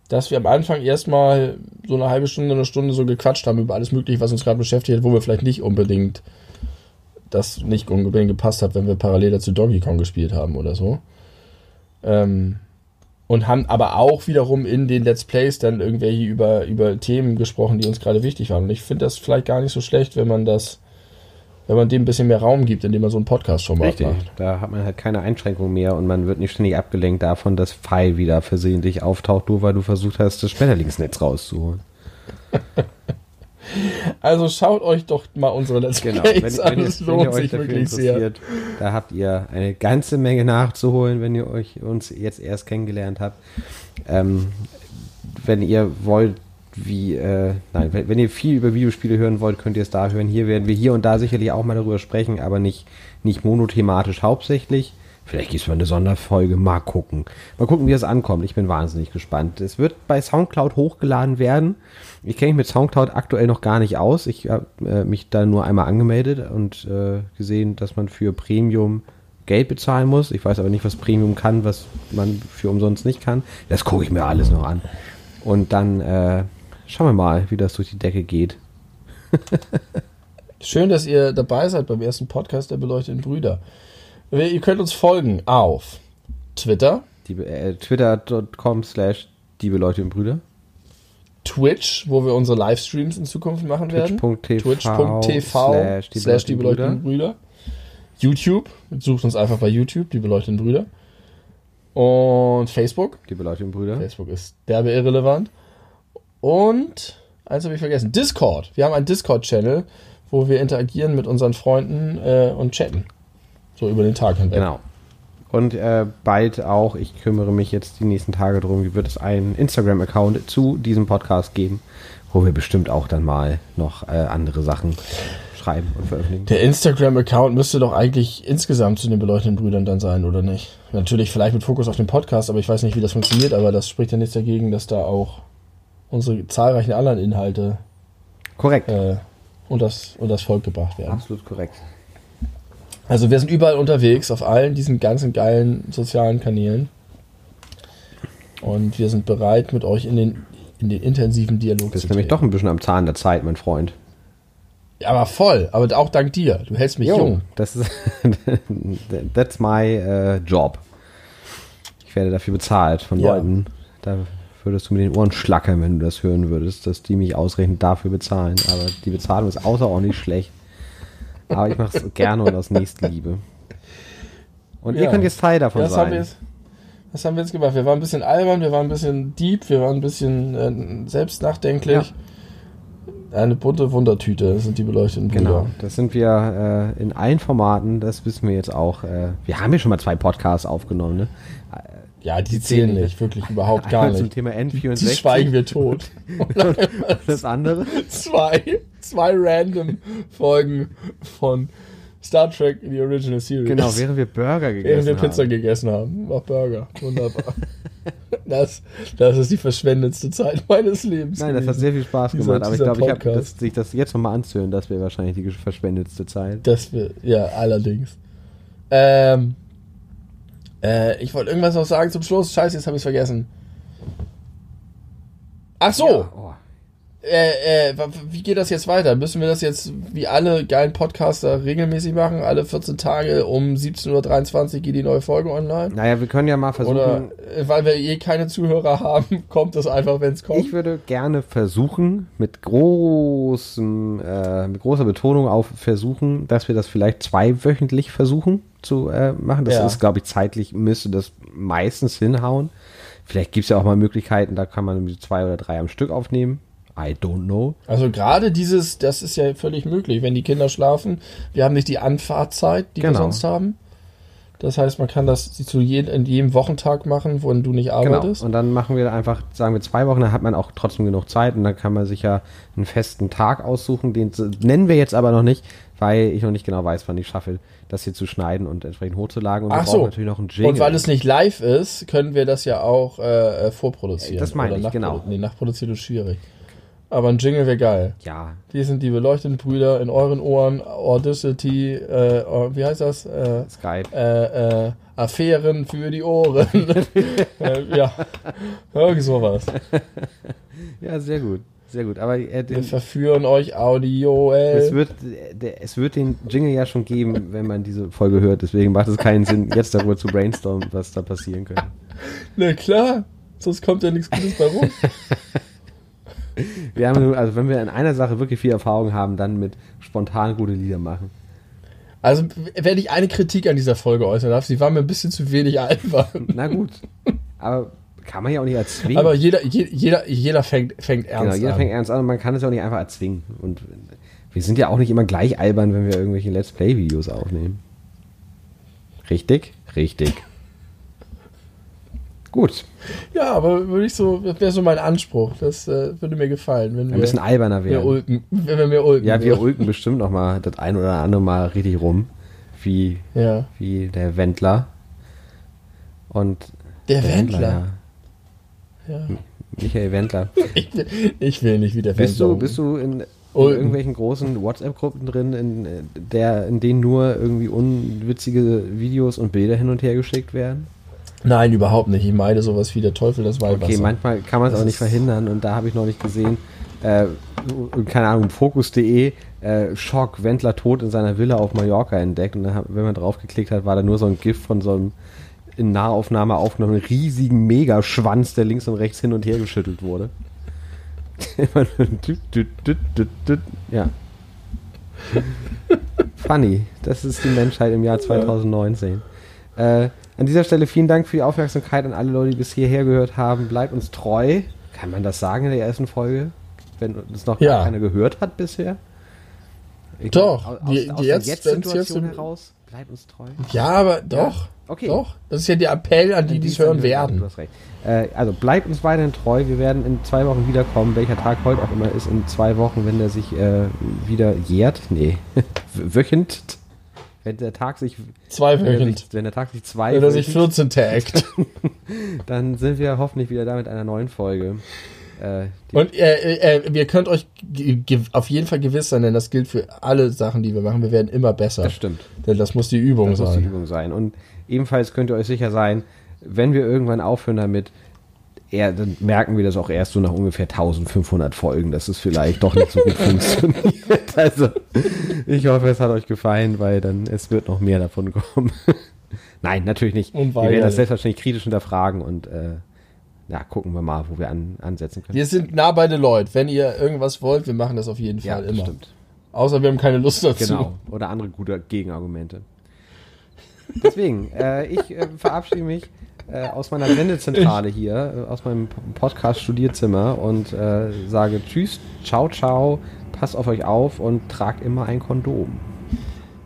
Speaker 2: dass wir am Anfang erstmal so eine halbe Stunde, eine Stunde so gequatscht haben über alles Mögliche, was uns gerade beschäftigt hat, wo wir vielleicht nicht unbedingt das nicht unbedingt gepasst hat, wenn wir parallel dazu Donkey Kong gespielt haben oder so. Ähm, und haben aber auch wiederum in den Let's Plays dann irgendwelche über, über Themen gesprochen, die uns gerade wichtig waren. Und ich finde das vielleicht gar nicht so schlecht, wenn man das, wenn man dem ein bisschen mehr Raum gibt, indem man so einen Podcast-Format
Speaker 1: Richtig,
Speaker 2: macht.
Speaker 1: da hat man halt keine Einschränkung mehr und man wird nicht ständig abgelenkt davon, dass Pfeil wieder versehentlich auftaucht, nur weil du versucht hast, das Spenderlingsnetz rauszuholen.
Speaker 2: Also schaut euch doch mal unsere Let's
Speaker 1: Genau,
Speaker 2: Plays
Speaker 1: wenn,
Speaker 2: an,
Speaker 1: wenn,
Speaker 2: es lohnt
Speaker 1: euch
Speaker 2: sich
Speaker 1: dafür
Speaker 2: wirklich sehr.
Speaker 1: interessiert, da habt ihr eine ganze Menge nachzuholen, wenn ihr euch uns jetzt erst kennengelernt habt. Ähm, wenn ihr wollt, wie, äh, nein, wenn, wenn ihr viel über Videospiele hören wollt, könnt ihr es da hören. Hier werden wir hier und da sicherlich auch mal darüber sprechen, aber nicht, nicht monothematisch hauptsächlich. Vielleicht gibt es mal eine Sonderfolge, mal gucken. Mal gucken, wie es ankommt. Ich bin wahnsinnig gespannt. Es wird bei Soundcloud hochgeladen werden. Ich kenne mich mit Soundcloud aktuell noch gar nicht aus. Ich habe äh, mich da nur einmal angemeldet und äh, gesehen, dass man für Premium Geld bezahlen muss. Ich weiß aber nicht, was Premium kann, was man für umsonst nicht kann. Das gucke ich mir alles noch an. Und dann äh, schauen wir mal, wie das durch die Decke geht.
Speaker 2: Schön, dass ihr dabei seid beim ersten Podcast der beleuchteten Brüder. Ihr könnt uns folgen auf Twitter,
Speaker 1: äh, Twitter.com slash die Brüder.
Speaker 2: Twitch, wo wir unsere Livestreams in Zukunft machen werden.
Speaker 1: Twitch.tv slash
Speaker 2: slash die
Speaker 1: beleuchteten
Speaker 2: Brüder. YouTube, sucht uns einfach bei YouTube, die beleuchteten Brüder. Und Facebook.
Speaker 1: Die beleuchteten Brüder.
Speaker 2: Facebook ist derbe irrelevant. Und, eins habe ich vergessen, Discord. Wir haben einen Discord-Channel, wo wir interagieren mit unseren Freunden äh, und chatten. So über den Tag hinweg.
Speaker 1: Genau. Und äh, bald auch, ich kümmere mich jetzt die nächsten Tage drum, wird es einen Instagram-Account zu diesem Podcast geben, wo wir bestimmt auch dann mal noch äh, andere Sachen schreiben und veröffentlichen.
Speaker 2: Der Instagram-Account müsste doch eigentlich insgesamt zu den beleuchteten Brüdern dann sein, oder nicht? Natürlich vielleicht mit Fokus auf den Podcast, aber ich weiß nicht, wie das funktioniert, aber das spricht ja nichts dagegen, dass da auch unsere zahlreichen anderen Inhalte
Speaker 1: Korrekt.
Speaker 2: äh, und das, und das Volk gebracht werden.
Speaker 1: Absolut korrekt.
Speaker 2: Also wir sind überall unterwegs, auf allen diesen ganzen geilen sozialen Kanälen. Und wir sind bereit, mit euch in den, in den intensiven Dialog
Speaker 1: Du bist
Speaker 2: zu
Speaker 1: nämlich doch ein bisschen am Zahn der Zeit, mein Freund.
Speaker 2: Ja, aber voll, aber auch dank dir. Du hältst mich jung.
Speaker 1: Das ist that's my äh, job. Ich werde dafür bezahlt von
Speaker 2: Ja.
Speaker 1: Leuten. Da würdest du mit den Ohren schlackern, wenn du das hören würdest, dass die mich ausreichend dafür bezahlen. Aber die Bezahlung ist außerordentlich schlecht. Aber ich mache es gerne und aus Nächstenliebe. Und ihr
Speaker 2: Ja.
Speaker 1: könnt jetzt Teil davon
Speaker 2: Das haben, wir
Speaker 1: sein.
Speaker 2: jetzt, Was haben wir jetzt gemacht? Wir waren ein bisschen albern, wir waren ein bisschen deep, wir waren ein bisschen äh, selbstnachdenklich. Eine bunte Wundertüte das sind die beleuchteten Brüder.
Speaker 1: Genau, das sind wir äh, in allen Formaten, das wissen wir jetzt auch. Äh, wir haben ja schon mal zwei Podcasts aufgenommen, ne?
Speaker 2: Ja, die zählen nicht, wirklich überhaupt gar
Speaker 1: Einmal zum
Speaker 2: nicht.
Speaker 1: Thema N64.
Speaker 2: Die schweigen wir tot.
Speaker 1: Und das andere?
Speaker 2: zwei, zwei random Folgen von Star Trek The Original Series.
Speaker 1: Genau, während wir Burger gegessen
Speaker 2: Während wir Pizza
Speaker 1: haben.
Speaker 2: gegessen haben. Mach Burger. Wunderbar. das, das ist die verschwendetste Zeit meines Lebens.
Speaker 1: Nein, das hat
Speaker 2: gewesen.
Speaker 1: sehr viel Spaß
Speaker 2: Dieser-
Speaker 1: gemacht, aber ich glaube, ich habe sich das jetzt nochmal anzuhören, das wäre wahrscheinlich die verschwendetste Zeit.
Speaker 2: Das wir, ja, allerdings. Ähm, äh, ich wollte irgendwas noch sagen zum Schluss. Scheiße, jetzt habe ich es vergessen. Ach so,
Speaker 1: Ja, oh.
Speaker 2: Äh, äh, wie geht das jetzt weiter? Müssen wir das jetzt wie alle geilen Podcaster regelmäßig machen? Alle 14 Tage um 17.23 Uhr geht die neue Folge online?
Speaker 1: Naja, wir können ja mal versuchen.
Speaker 2: Oder äh, weil wir eh keine Zuhörer haben, kommt das einfach, wenn es kommt?
Speaker 1: Ich würde gerne versuchen, mit großem, äh, mit großer Betonung auf versuchen, dass wir das vielleicht zweiwöchentlich versuchen zu äh, machen. Das
Speaker 2: Ja.
Speaker 1: ist, glaube ich, zeitlich müsste das meistens hinhauen. Vielleicht gibt es ja auch mal Möglichkeiten, da kann man irgendwie zwei oder drei am Stück aufnehmen. I don't know.
Speaker 2: Also gerade dieses, das ist ja völlig möglich, wenn die Kinder schlafen. Wir haben nicht die Anfahrtzeit, die wir
Speaker 1: Genau.
Speaker 2: sonst haben. Das heißt, man kann das zu jedem, in jedem Wochentag machen, wo du nicht
Speaker 1: Genau.
Speaker 2: arbeitest.
Speaker 1: Und dann machen wir einfach, sagen wir zwei Wochen, dann hat man auch trotzdem genug Zeit und dann kann man sich ja einen festen Tag aussuchen. Den nennen wir jetzt aber noch nicht, weil ich noch nicht genau weiß, wann ich schaffe, das hier zu schneiden und entsprechend hochzuladen. Und wir
Speaker 2: Ach
Speaker 1: brauchen
Speaker 2: so.
Speaker 1: natürlich noch einen Jingle.
Speaker 2: Und weil es nicht live ist, können wir das ja auch äh, äh, vorproduzieren.
Speaker 1: Das meine ich, genau.
Speaker 2: Nee, nachproduzieren ist schwierig. Aber ein Jingle wäre geil.
Speaker 1: ja,
Speaker 2: Wir sind die beleuchteten Brüder in euren Ohren, Audacity, äh, oh, wie heißt das? Äh,
Speaker 1: Skype.
Speaker 2: äh, äh, Affären für die Ohren. äh, ja, irgend sowas.
Speaker 1: Ja, sehr gut. Sehr gut. Aber äh,
Speaker 2: Wir
Speaker 1: den,
Speaker 2: verführen euch Audio.
Speaker 1: es, wird, der, es wird den Jingle ja schon geben, wenn man diese Folge hört. Deswegen macht es keinen Sinn, jetzt darüber zu brainstormen, was da passieren könnte.
Speaker 2: Na klar, sonst kommt ja nichts Gutes bei rum.
Speaker 1: Wir haben also wenn wir in einer Sache wirklich viel Erfahrung haben, dann mit spontan gute Lieder machen.
Speaker 2: Also, wenn ich eine Kritik an dieser Folge äußern darf, sie war mir ein bisschen zu wenig albern.
Speaker 1: Na gut. Aber kann man ja auch nicht erzwingen.
Speaker 2: Aber jeder, je- jeder, jeder fängt, fängt
Speaker 1: genau,
Speaker 2: ernst
Speaker 1: jeder
Speaker 2: an.
Speaker 1: fängt ernst an und man kann es ja auch nicht einfach erzwingen. Und wir sind ja auch nicht immer gleich albern, wenn wir irgendwelche Let's Play-Videos aufnehmen. Richtig? Richtig. Gut.
Speaker 2: Ja, aber würde ich so, das wäre so mein Anspruch. Das äh, würde mir gefallen, wenn wir,
Speaker 1: Ein bisschen alberner
Speaker 2: wir
Speaker 1: werden.
Speaker 2: ulken, wenn wir mehr ulken.
Speaker 1: Ja, wir ulken bestimmt noch mal das ein oder andere Mal richtig rum. Wie,
Speaker 2: Ja.
Speaker 1: wie der Wendler. Und
Speaker 2: Der Wendler.
Speaker 1: ja.
Speaker 2: Ja.
Speaker 1: Michael Wendler.
Speaker 2: Ich, will- ich will nicht wie der
Speaker 1: Bist
Speaker 2: Wendler.
Speaker 1: du, bist du in, in irgendwelchen großen WhatsApp-Gruppen drin, in, der, in denen nur irgendwie unwitzige Videos und Bilder hin und her geschickt werden?
Speaker 2: Nein, überhaupt nicht. Ich meide sowas wie der Teufel das Weihwasser.
Speaker 1: Okay, manchmal kann man es auch nicht verhindern und da habe ich noch nicht gesehen, äh, keine Ahnung, Fokus.de, äh, Schock, Wendler tot in seiner Villa auf Mallorca entdeckt und dann, wenn man draufgeklickt hat, war da nur so ein GIF von so einem in Nahaufnahme aufgenommenen riesigen Megaschwanz, der links und rechts hin und her geschüttelt wurde. Ja. Funny, das ist die Menschheit im Jahr 2019. Äh, an dieser Stelle vielen Dank für die Aufmerksamkeit an alle Leute, die bis hierher gehört haben. Bleibt uns treu. Kann man das sagen in der ersten Folge? Wenn uns noch
Speaker 2: Ja.
Speaker 1: keiner gehört hat bisher? Ich
Speaker 2: Doch,
Speaker 1: Aus,
Speaker 2: die-
Speaker 1: aus
Speaker 2: die
Speaker 1: der
Speaker 2: jetzt-
Speaker 1: Jetzt-Situation
Speaker 2: jetzt-
Speaker 1: heraus. Bleibt uns treu.
Speaker 2: Ja, aber doch.
Speaker 1: Okay.
Speaker 2: Doch. Das ist ja der Appell an die, die es hören werden.
Speaker 1: Du hast recht. Äh, also bleibt uns weiterhin treu. Wir werden in zwei Wochen wiederkommen. Welcher Tag heute auch immer ist, in zwei Wochen, wenn der sich äh, wieder jährt. Nee, wöchend. Wenn der Tag sich,
Speaker 2: Zwei
Speaker 1: wenn der, Tag sich zwei
Speaker 2: Wenn er sich
Speaker 1: wöchend-
Speaker 2: 14 taggt.
Speaker 1: dann sind wir hoffentlich wieder da mit einer neuen Folge. Äh,
Speaker 2: Und äh, äh, ihr könnt euch auf jeden Fall gewiss sein, denn das gilt für alle Sachen, die wir machen. Wir werden immer besser.
Speaker 1: das stimmt.
Speaker 2: Denn das muss die Übung
Speaker 1: Das muss die
Speaker 2: sein.
Speaker 1: Übung sein. Und ebenfalls könnt ihr euch sicher sein, wenn wir irgendwann aufhören damit, eher, dann merken wir das auch erst so nach ungefähr 1500 Folgen, dass es vielleicht doch nicht so gut funktioniert. Also, ich hoffe, es hat euch gefallen, weil dann es wird noch mehr davon kommen. Nein, natürlich nicht. wir werden das selbstverständlich kritisch hinterfragen und äh, ja, gucken wir mal, wo wir an, ansetzen können.
Speaker 2: Wir sind nah bei den Leuten. Wenn ihr irgendwas wollt, wir machen das auf jeden
Speaker 1: ja,
Speaker 2: Fall
Speaker 1: das
Speaker 2: immer.
Speaker 1: stimmt.
Speaker 2: Außer wir haben keine Lust dazu.
Speaker 1: Genau. Oder andere gute Gegenargumente. Deswegen, äh, ich äh, verabschiede mich äh, aus meiner Sendezentrale hier, äh, aus meinem Podcast-Studierzimmer und äh, sage Tschüss, ciao, ciao, passt auf euch auf und tragt immer ein Kondom.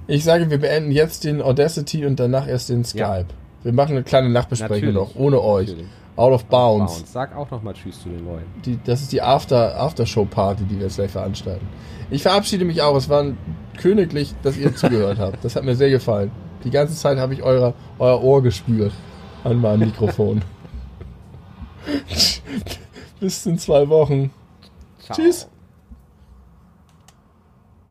Speaker 2: Ich sage, wir beenden jetzt den Audacity und danach erst den Skype. Ja. Wir machen eine kleine Nachbesprechung noch, ohne euch. Natürlich. Out of bounds. bounds.
Speaker 1: Sag auch nochmal Tschüss zu den Leuten.
Speaker 2: Die, das ist die After, Aftershow-Party, die wir jetzt gleich veranstalten. Ich verabschiede mich auch. Es war königlich, dass ihr zugehört habt. Das hat mir sehr gefallen. Die ganze Zeit habe ich eure, euer Ohr gespürt an meinem Mikrofon. Bis in zwei Wochen. Ciao. Tschüss.